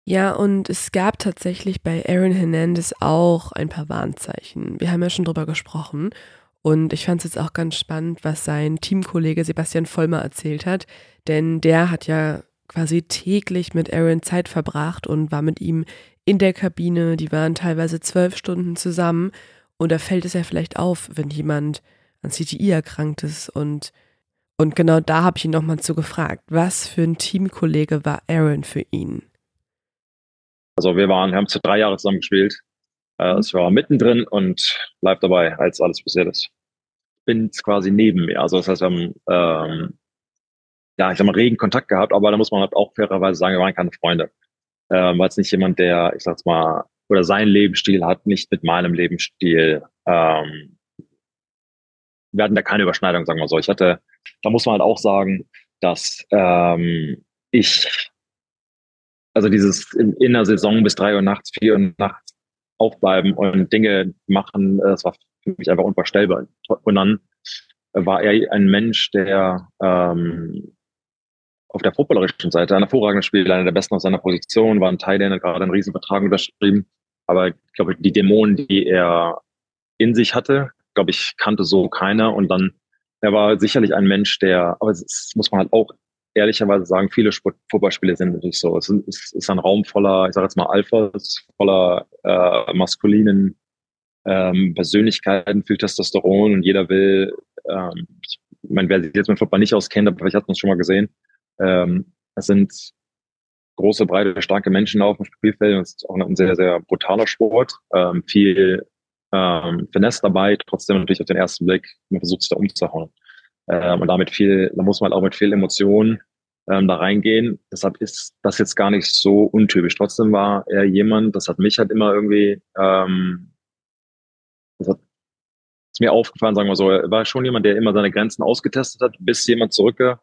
Ja, und es gab tatsächlich bei Aaron Hernandez auch ein paar Warnzeichen. Wir haben ja schon drüber gesprochen. Und ich fand es jetzt auch ganz spannend, was sein Teamkollege Sebastian Vollmer erzählt hat. Denn der hat ja quasi täglich mit Aaron Zeit verbracht und war mit ihm in der Kabine. Die waren teilweise zwölf Stunden zusammen. Und da fällt es ja vielleicht auf, wenn jemand an CTI erkrankt ist und und genau da habe ich ihn nochmal zu gefragt, was für ein Teamkollege war Aaron für ihn? Also wir waren, wir haben zu drei Jahre zusammen gespielt. Äh, ich war mittendrin und bleib dabei, als alles passiert ist. Bin quasi neben mir. Also das heißt, wir haben ähm, ja, ich sag mal, regen Kontakt gehabt, aber da muss man halt auch fairerweise sagen, wir waren keine Freunde. Ähm, war jetzt nicht jemand, der, ich sag's mal, oder sein Lebensstil hat nicht mit meinem Lebensstil, ähm, wir hatten da keine Überschneidung, sagen wir so. Ich hatte, da muss man halt auch sagen, dass ähm, ich, also dieses in, der Saison bis drei Uhr nachts, vier Uhr nachts aufbleiben und Dinge machen, das war für mich einfach unvorstellbar. Und dann war er ein Mensch, der ähm, auf der footballerischen Seite ein hervorragender Spieler, einer der besten auf seiner Position, war ein Teil, der gerade einen Riesenvertrag unterschrieben. Aber ich glaube, die Dämonen, die er in sich hatte, glaube ich, kannte so keiner. Und dann, er war sicherlich ein Mensch, der, aber es muss man halt auch ehrlicherweise sagen, viele Footballspiele sind natürlich so. Es ist, ist ein Raum voller, ich sage jetzt mal Alphas, voller äh, maskulinen ähm, Persönlichkeiten, viel Testosteron und jeder will, ähm, ich meine, wer sich jetzt mit Football nicht auskennt, aber vielleicht hat man es schon mal gesehen, ähm, es sind große, breite, starke Menschen auf dem Spielfeld. Es ist auch ein sehr, sehr brutaler Sport. Ähm, viel ähm, Finesse dabei, trotzdem natürlich auf den ersten Blick, man versucht es da umzuhauen. Ähm, und damit viel, da muss man halt auch mit viel Emotionen ähm, da reingehen. Deshalb ist das jetzt gar nicht so untypisch. Trotzdem war er jemand, das hat mich halt immer irgendwie, ähm, das hat ist mir aufgefallen, sagen wir so, er war schon jemand, der immer seine Grenzen ausgetestet hat, bis jemand zurückge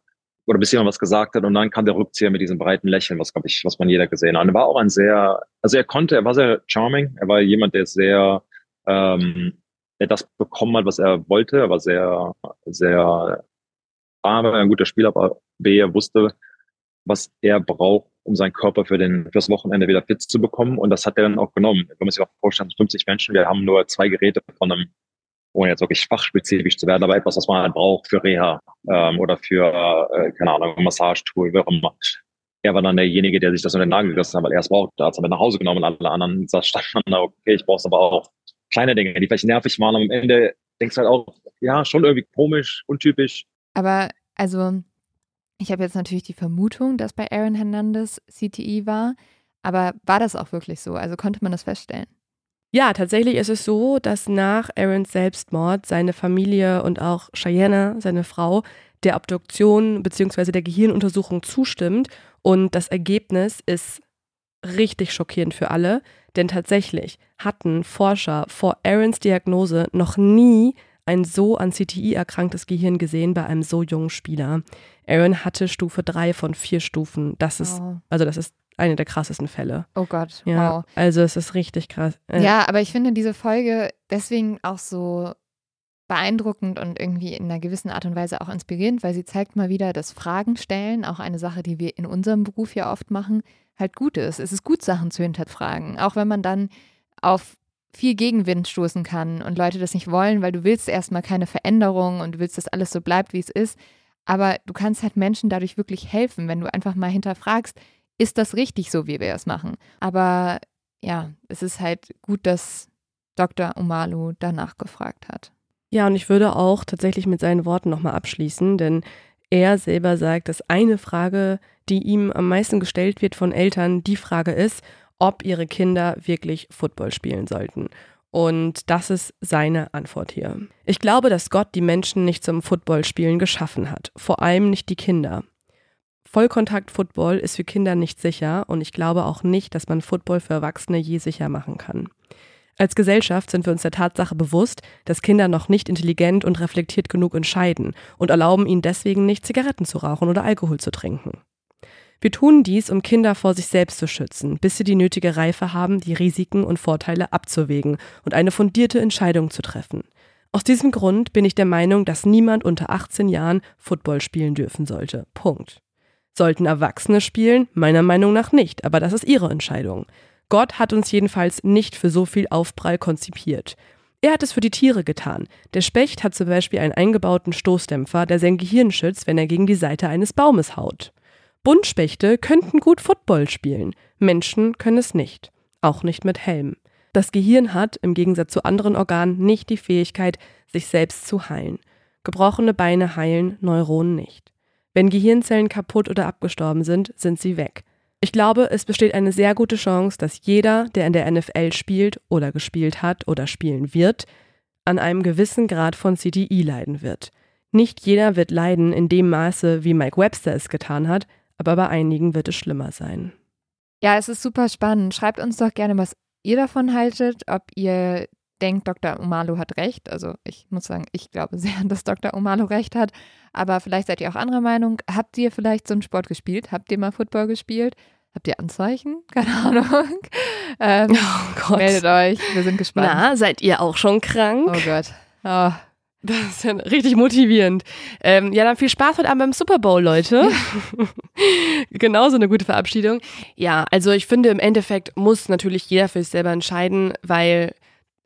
oder bis jemand was gesagt hat und dann kam der Rückzieher mit diesem breiten Lächeln, was glaube ich, was man jeder gesehen hat. Und er war auch ein sehr, also er konnte, er war sehr charming, er war jemand, der sehr, ähm, der das bekommen hat, was er wollte, er war sehr, sehr A, war ein guter Spieler, aber B, er wusste, was er braucht, um seinen Körper für den, fürs Wochenende wieder fit zu bekommen. Und das hat er dann auch genommen. Wenn man sich auch vorstellt, 50 Menschen, wir haben nur zwei Geräte von einem ohne jetzt wirklich fachspezifisch zu werden, aber etwas, was man halt braucht für Reha ähm, oder für, äh, keine Ahnung, Massagetool, wie auch immer. Er war dann derjenige, der sich das unter den Nagel gerissen hat, weil er es braucht. Da hat es mit nach Hause genommen und alle anderen standen da, okay, ich brauche es aber auch. Kleine Dinge, die vielleicht nervig waren, aber am Ende denkst du halt auch, ja, schon irgendwie komisch, untypisch. Aber also, ich habe jetzt natürlich die Vermutung, dass bei Aaron Hernandez CTI war, aber war das auch wirklich so? Also konnte man das feststellen? Ja, tatsächlich ist es so, dass nach Aarons Selbstmord seine Familie und auch Cheyenne, seine Frau, der Obduktion bzw. der Gehirnuntersuchung zustimmt. Und das Ergebnis ist richtig schockierend für alle, denn tatsächlich hatten Forscher vor Aarons Diagnose noch nie ein so an CTI erkranktes Gehirn gesehen bei einem so jungen Spieler. Aaron hatte Stufe 3 von vier Stufen. Das ist, oh. also das ist eine der krassesten Fälle. Oh Gott, ja, wow. Also es ist richtig krass. Ja, aber ich finde diese Folge deswegen auch so beeindruckend und irgendwie in einer gewissen Art und Weise auch inspirierend, weil sie zeigt mal wieder, dass Fragen stellen, auch eine Sache, die wir in unserem Beruf ja oft machen, halt gut ist. Es ist gut, Sachen zu hinterfragen, auch wenn man dann auf viel Gegenwind stoßen kann und Leute das nicht wollen, weil du willst erstmal keine Veränderung und du willst, dass alles so bleibt, wie es ist. Aber du kannst halt Menschen dadurch wirklich helfen, wenn du einfach mal hinterfragst, ist das richtig so, wie wir es machen? Aber ja, es ist halt gut, dass Dr. Umalu danach gefragt hat. Ja, und ich würde auch tatsächlich mit seinen Worten nochmal abschließen, denn er selber sagt, dass eine Frage, die ihm am meisten gestellt wird von Eltern, die Frage ist, ob ihre Kinder wirklich Football spielen sollten. Und das ist seine Antwort hier. Ich glaube, dass Gott die Menschen nicht zum Footballspielen geschaffen hat, vor allem nicht die Kinder. Vollkontakt-Football ist für Kinder nicht sicher und ich glaube auch nicht, dass man Football für Erwachsene je sicher machen kann. Als Gesellschaft sind wir uns der Tatsache bewusst, dass Kinder noch nicht intelligent und reflektiert genug entscheiden und erlauben ihnen deswegen nicht, Zigaretten zu rauchen oder Alkohol zu trinken. Wir tun dies, um Kinder vor sich selbst zu schützen, bis sie die nötige Reife haben, die Risiken und Vorteile abzuwägen und eine fundierte Entscheidung zu treffen. Aus diesem Grund bin ich der Meinung, dass niemand unter 18 Jahren Football spielen dürfen sollte. Punkt. Sollten Erwachsene spielen? Meiner Meinung nach nicht, aber das ist ihre Entscheidung. Gott hat uns jedenfalls nicht für so viel Aufprall konzipiert. Er hat es für die Tiere getan. Der Specht hat zum Beispiel einen eingebauten Stoßdämpfer, der sein Gehirn schützt, wenn er gegen die Seite eines Baumes haut. Buntspechte könnten gut Football spielen. Menschen können es nicht. Auch nicht mit Helm. Das Gehirn hat, im Gegensatz zu anderen Organen, nicht die Fähigkeit, sich selbst zu heilen. Gebrochene Beine heilen, Neuronen nicht. Wenn Gehirnzellen kaputt oder abgestorben sind, sind sie weg. Ich glaube, es besteht eine sehr gute Chance, dass jeder, der in der NFL spielt oder gespielt hat oder spielen wird, an einem gewissen Grad von CTI leiden wird. Nicht jeder wird leiden in dem Maße, wie Mike Webster es getan hat, aber bei einigen wird es schlimmer sein. Ja, es ist super spannend. Schreibt uns doch gerne, was ihr davon haltet, ob ihr denkt, Dr. Umalu hat recht. Also ich muss sagen, ich glaube sehr, dass Dr. Umalu recht hat. Aber vielleicht seid ihr auch anderer Meinung. Habt ihr vielleicht so einen Sport gespielt? Habt ihr mal Football gespielt? Habt ihr Anzeichen? Keine Ahnung. Ähm, Oh Gott. meldet euch, wir sind gespannt. Na, seid ihr auch schon krank? Oh Gott. Oh. Das ist ja richtig motivierend. Ähm, ja, dann viel Spaß heute Abend beim Super Bowl, Leute. Genauso eine gute Verabschiedung. Ja, also ich finde, im Endeffekt muss natürlich jeder für sich selber entscheiden, weil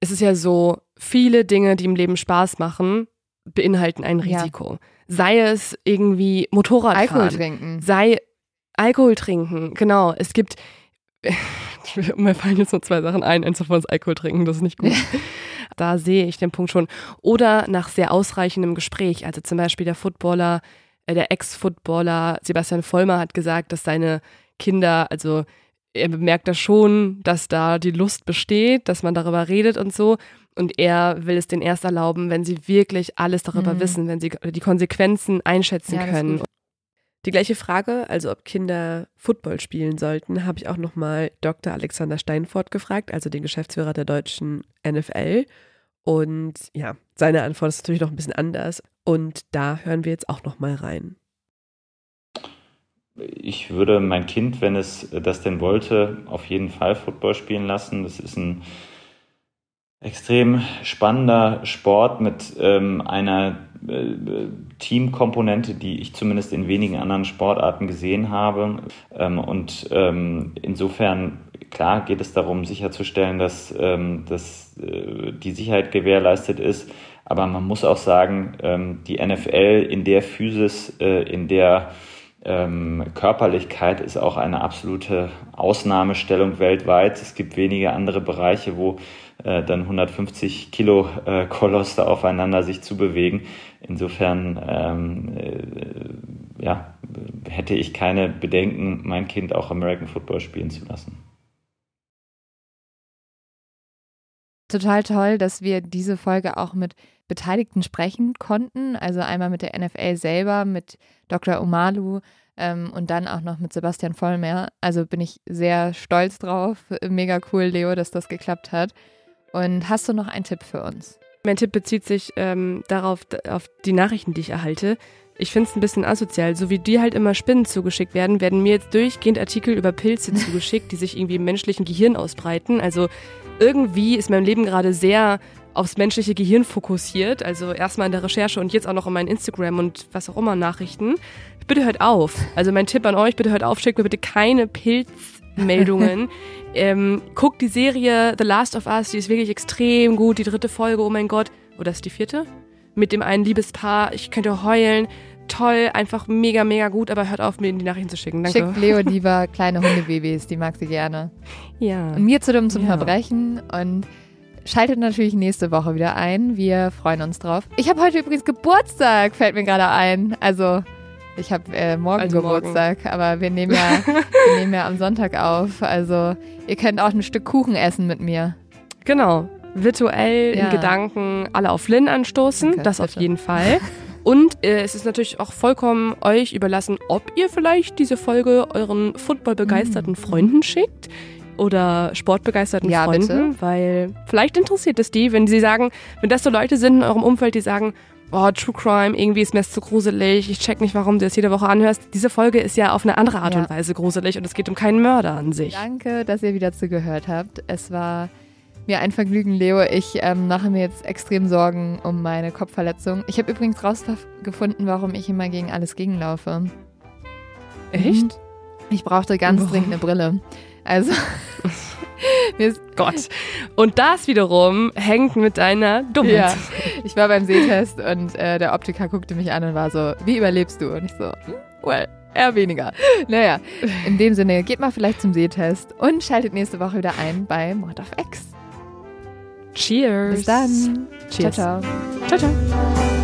es ist ja so, viele Dinge, die im Leben Spaß machen, beinhalten ein Ja. Risiko. Sei es irgendwie Motorradfahren. Alkohol trinken. sei Alkohol trinken, genau. Es gibt, mir fallen jetzt nur zwei Sachen ein. Eins davon ist Alkohol trinken, das ist nicht gut. da sehe ich den Punkt schon. Oder nach sehr ausreichendem Gespräch. Also zum Beispiel der Footballer, äh, der Ex-Footballer Sebastian Vollmer hat gesagt, dass seine Kinder, also er bemerkt da schon, dass da die Lust besteht, dass man darüber redet und so. Und er will es denen erst erlauben, wenn sie wirklich alles darüber Mhm. wissen, wenn sie die Konsequenzen einschätzen Ja, können. Die gleiche Frage, also ob Kinder Football spielen sollten, habe ich auch nochmal Dr. Alexander Steinfort gefragt, also den Geschäftsführer der deutschen NFL. Und ja, seine Antwort ist natürlich noch ein bisschen anders. Und da hören wir jetzt auch nochmal rein. Ich würde mein Kind, wenn es das denn wollte, auf jeden Fall Football spielen lassen. Das ist ein extrem spannender Sport mit ähm, einer äh, Teamkomponente, die ich zumindest in wenigen anderen Sportarten gesehen habe. Ähm, und ähm, insofern, klar, geht es darum, sicherzustellen, dass, ähm, dass äh, die Sicherheit gewährleistet ist. Aber man muss auch sagen, ähm, die NFL in der Physis, äh, in der ähm, Körperlichkeit ist auch eine absolute Ausnahmestellung weltweit. Es gibt wenige andere Bereiche, wo äh, dann 150 Kilo äh, Koloss da aufeinander sich zu bewegen. Insofern ähm, äh, ja, hätte ich keine Bedenken, mein Kind auch American Football spielen zu lassen. Total toll, dass wir diese Folge auch mit Beteiligten sprechen konnten. Also einmal mit der NFL selber, mit Dr. Omalu ähm, und dann auch noch mit Sebastian Vollmer. Also bin ich sehr stolz drauf. Mega cool, Leo, dass das geklappt hat. Und hast du noch einen Tipp für uns? Mein Tipp bezieht sich ähm, darauf, auf die Nachrichten, die ich erhalte. Ich finde es ein bisschen asozial. So wie dir halt immer Spinnen zugeschickt werden, werden mir jetzt durchgehend Artikel über Pilze zugeschickt, die sich irgendwie im menschlichen Gehirn ausbreiten. Also irgendwie ist mein Leben gerade sehr aufs menschliche Gehirn fokussiert. Also erstmal in der Recherche und jetzt auch noch in meinen Instagram und was auch immer Nachrichten. Bitte hört auf. Also mein Tipp an euch, bitte hört auf, schickt mir bitte keine Pilzmeldungen. ähm, guckt die Serie The Last of Us, die ist wirklich extrem gut. Die dritte Folge, oh mein Gott. Oder ist die vierte? Mit dem einen Liebespaar. Ich könnte heulen. Toll, einfach mega, mega gut, aber hört auf, mir die Nachrichten zu schicken. Danke. Schickt Leo lieber kleine Hundebabys, die mag sie gerne. Ja. Und mir zu dumm zum Ja. Verbrechen und schaltet natürlich nächste Woche wieder ein. Wir freuen uns drauf. Ich habe heute übrigens Geburtstag, fällt mir gerade ein. Also ich habe äh, morgen Also morgen. Geburtstag, aber wir nehmen, ja, wir nehmen ja am Sonntag auf. Also ihr könnt auch ein Stück Kuchen essen mit mir. Genau. Virtuell Ja. in Gedanken alle auf Lynn anstoßen. Danke, das auf bitte. jeden Fall. Und äh, es ist natürlich auch vollkommen euch überlassen, ob ihr vielleicht diese Folge euren footballbegeisterten Mm. Freunden schickt oder sportbegeisterten Ja, Freunden, bitte. weil vielleicht interessiert es die, wenn sie sagen, wenn das so Leute sind in eurem Umfeld, die sagen, oh, True Crime, irgendwie ist mir das zu gruselig, ich check nicht, warum du das jede Woche anhörst. Diese Folge ist ja auf eine andere Art Ja. und Weise gruselig und es geht um keinen Mörder an sich. Danke, dass ihr wieder zugehört habt. Es war mir ein Vergnügen, Leo. Ich ähm, mache mir jetzt extrem Sorgen um meine Kopfverletzung. Ich habe übrigens rausgefunden, warum ich immer gegen alles gegenlaufe. Echt? Ich brauchte ganz Warum? dringend eine Brille. Also, mir ist, Gott. Und das wiederum hängt mit deiner Dummheit. ja, ich war beim Sehtest und äh, der Optiker guckte mich an und war so, wie überlebst du? Und ich so, hm, well, eher weniger. Naja, in dem Sinne, geht mal vielleicht zum Sehtest und schaltet nächste Woche wieder ein bei Mord of X. Cheers. Bis dann. Cheers. Ciao, ciao. Ciao, ciao.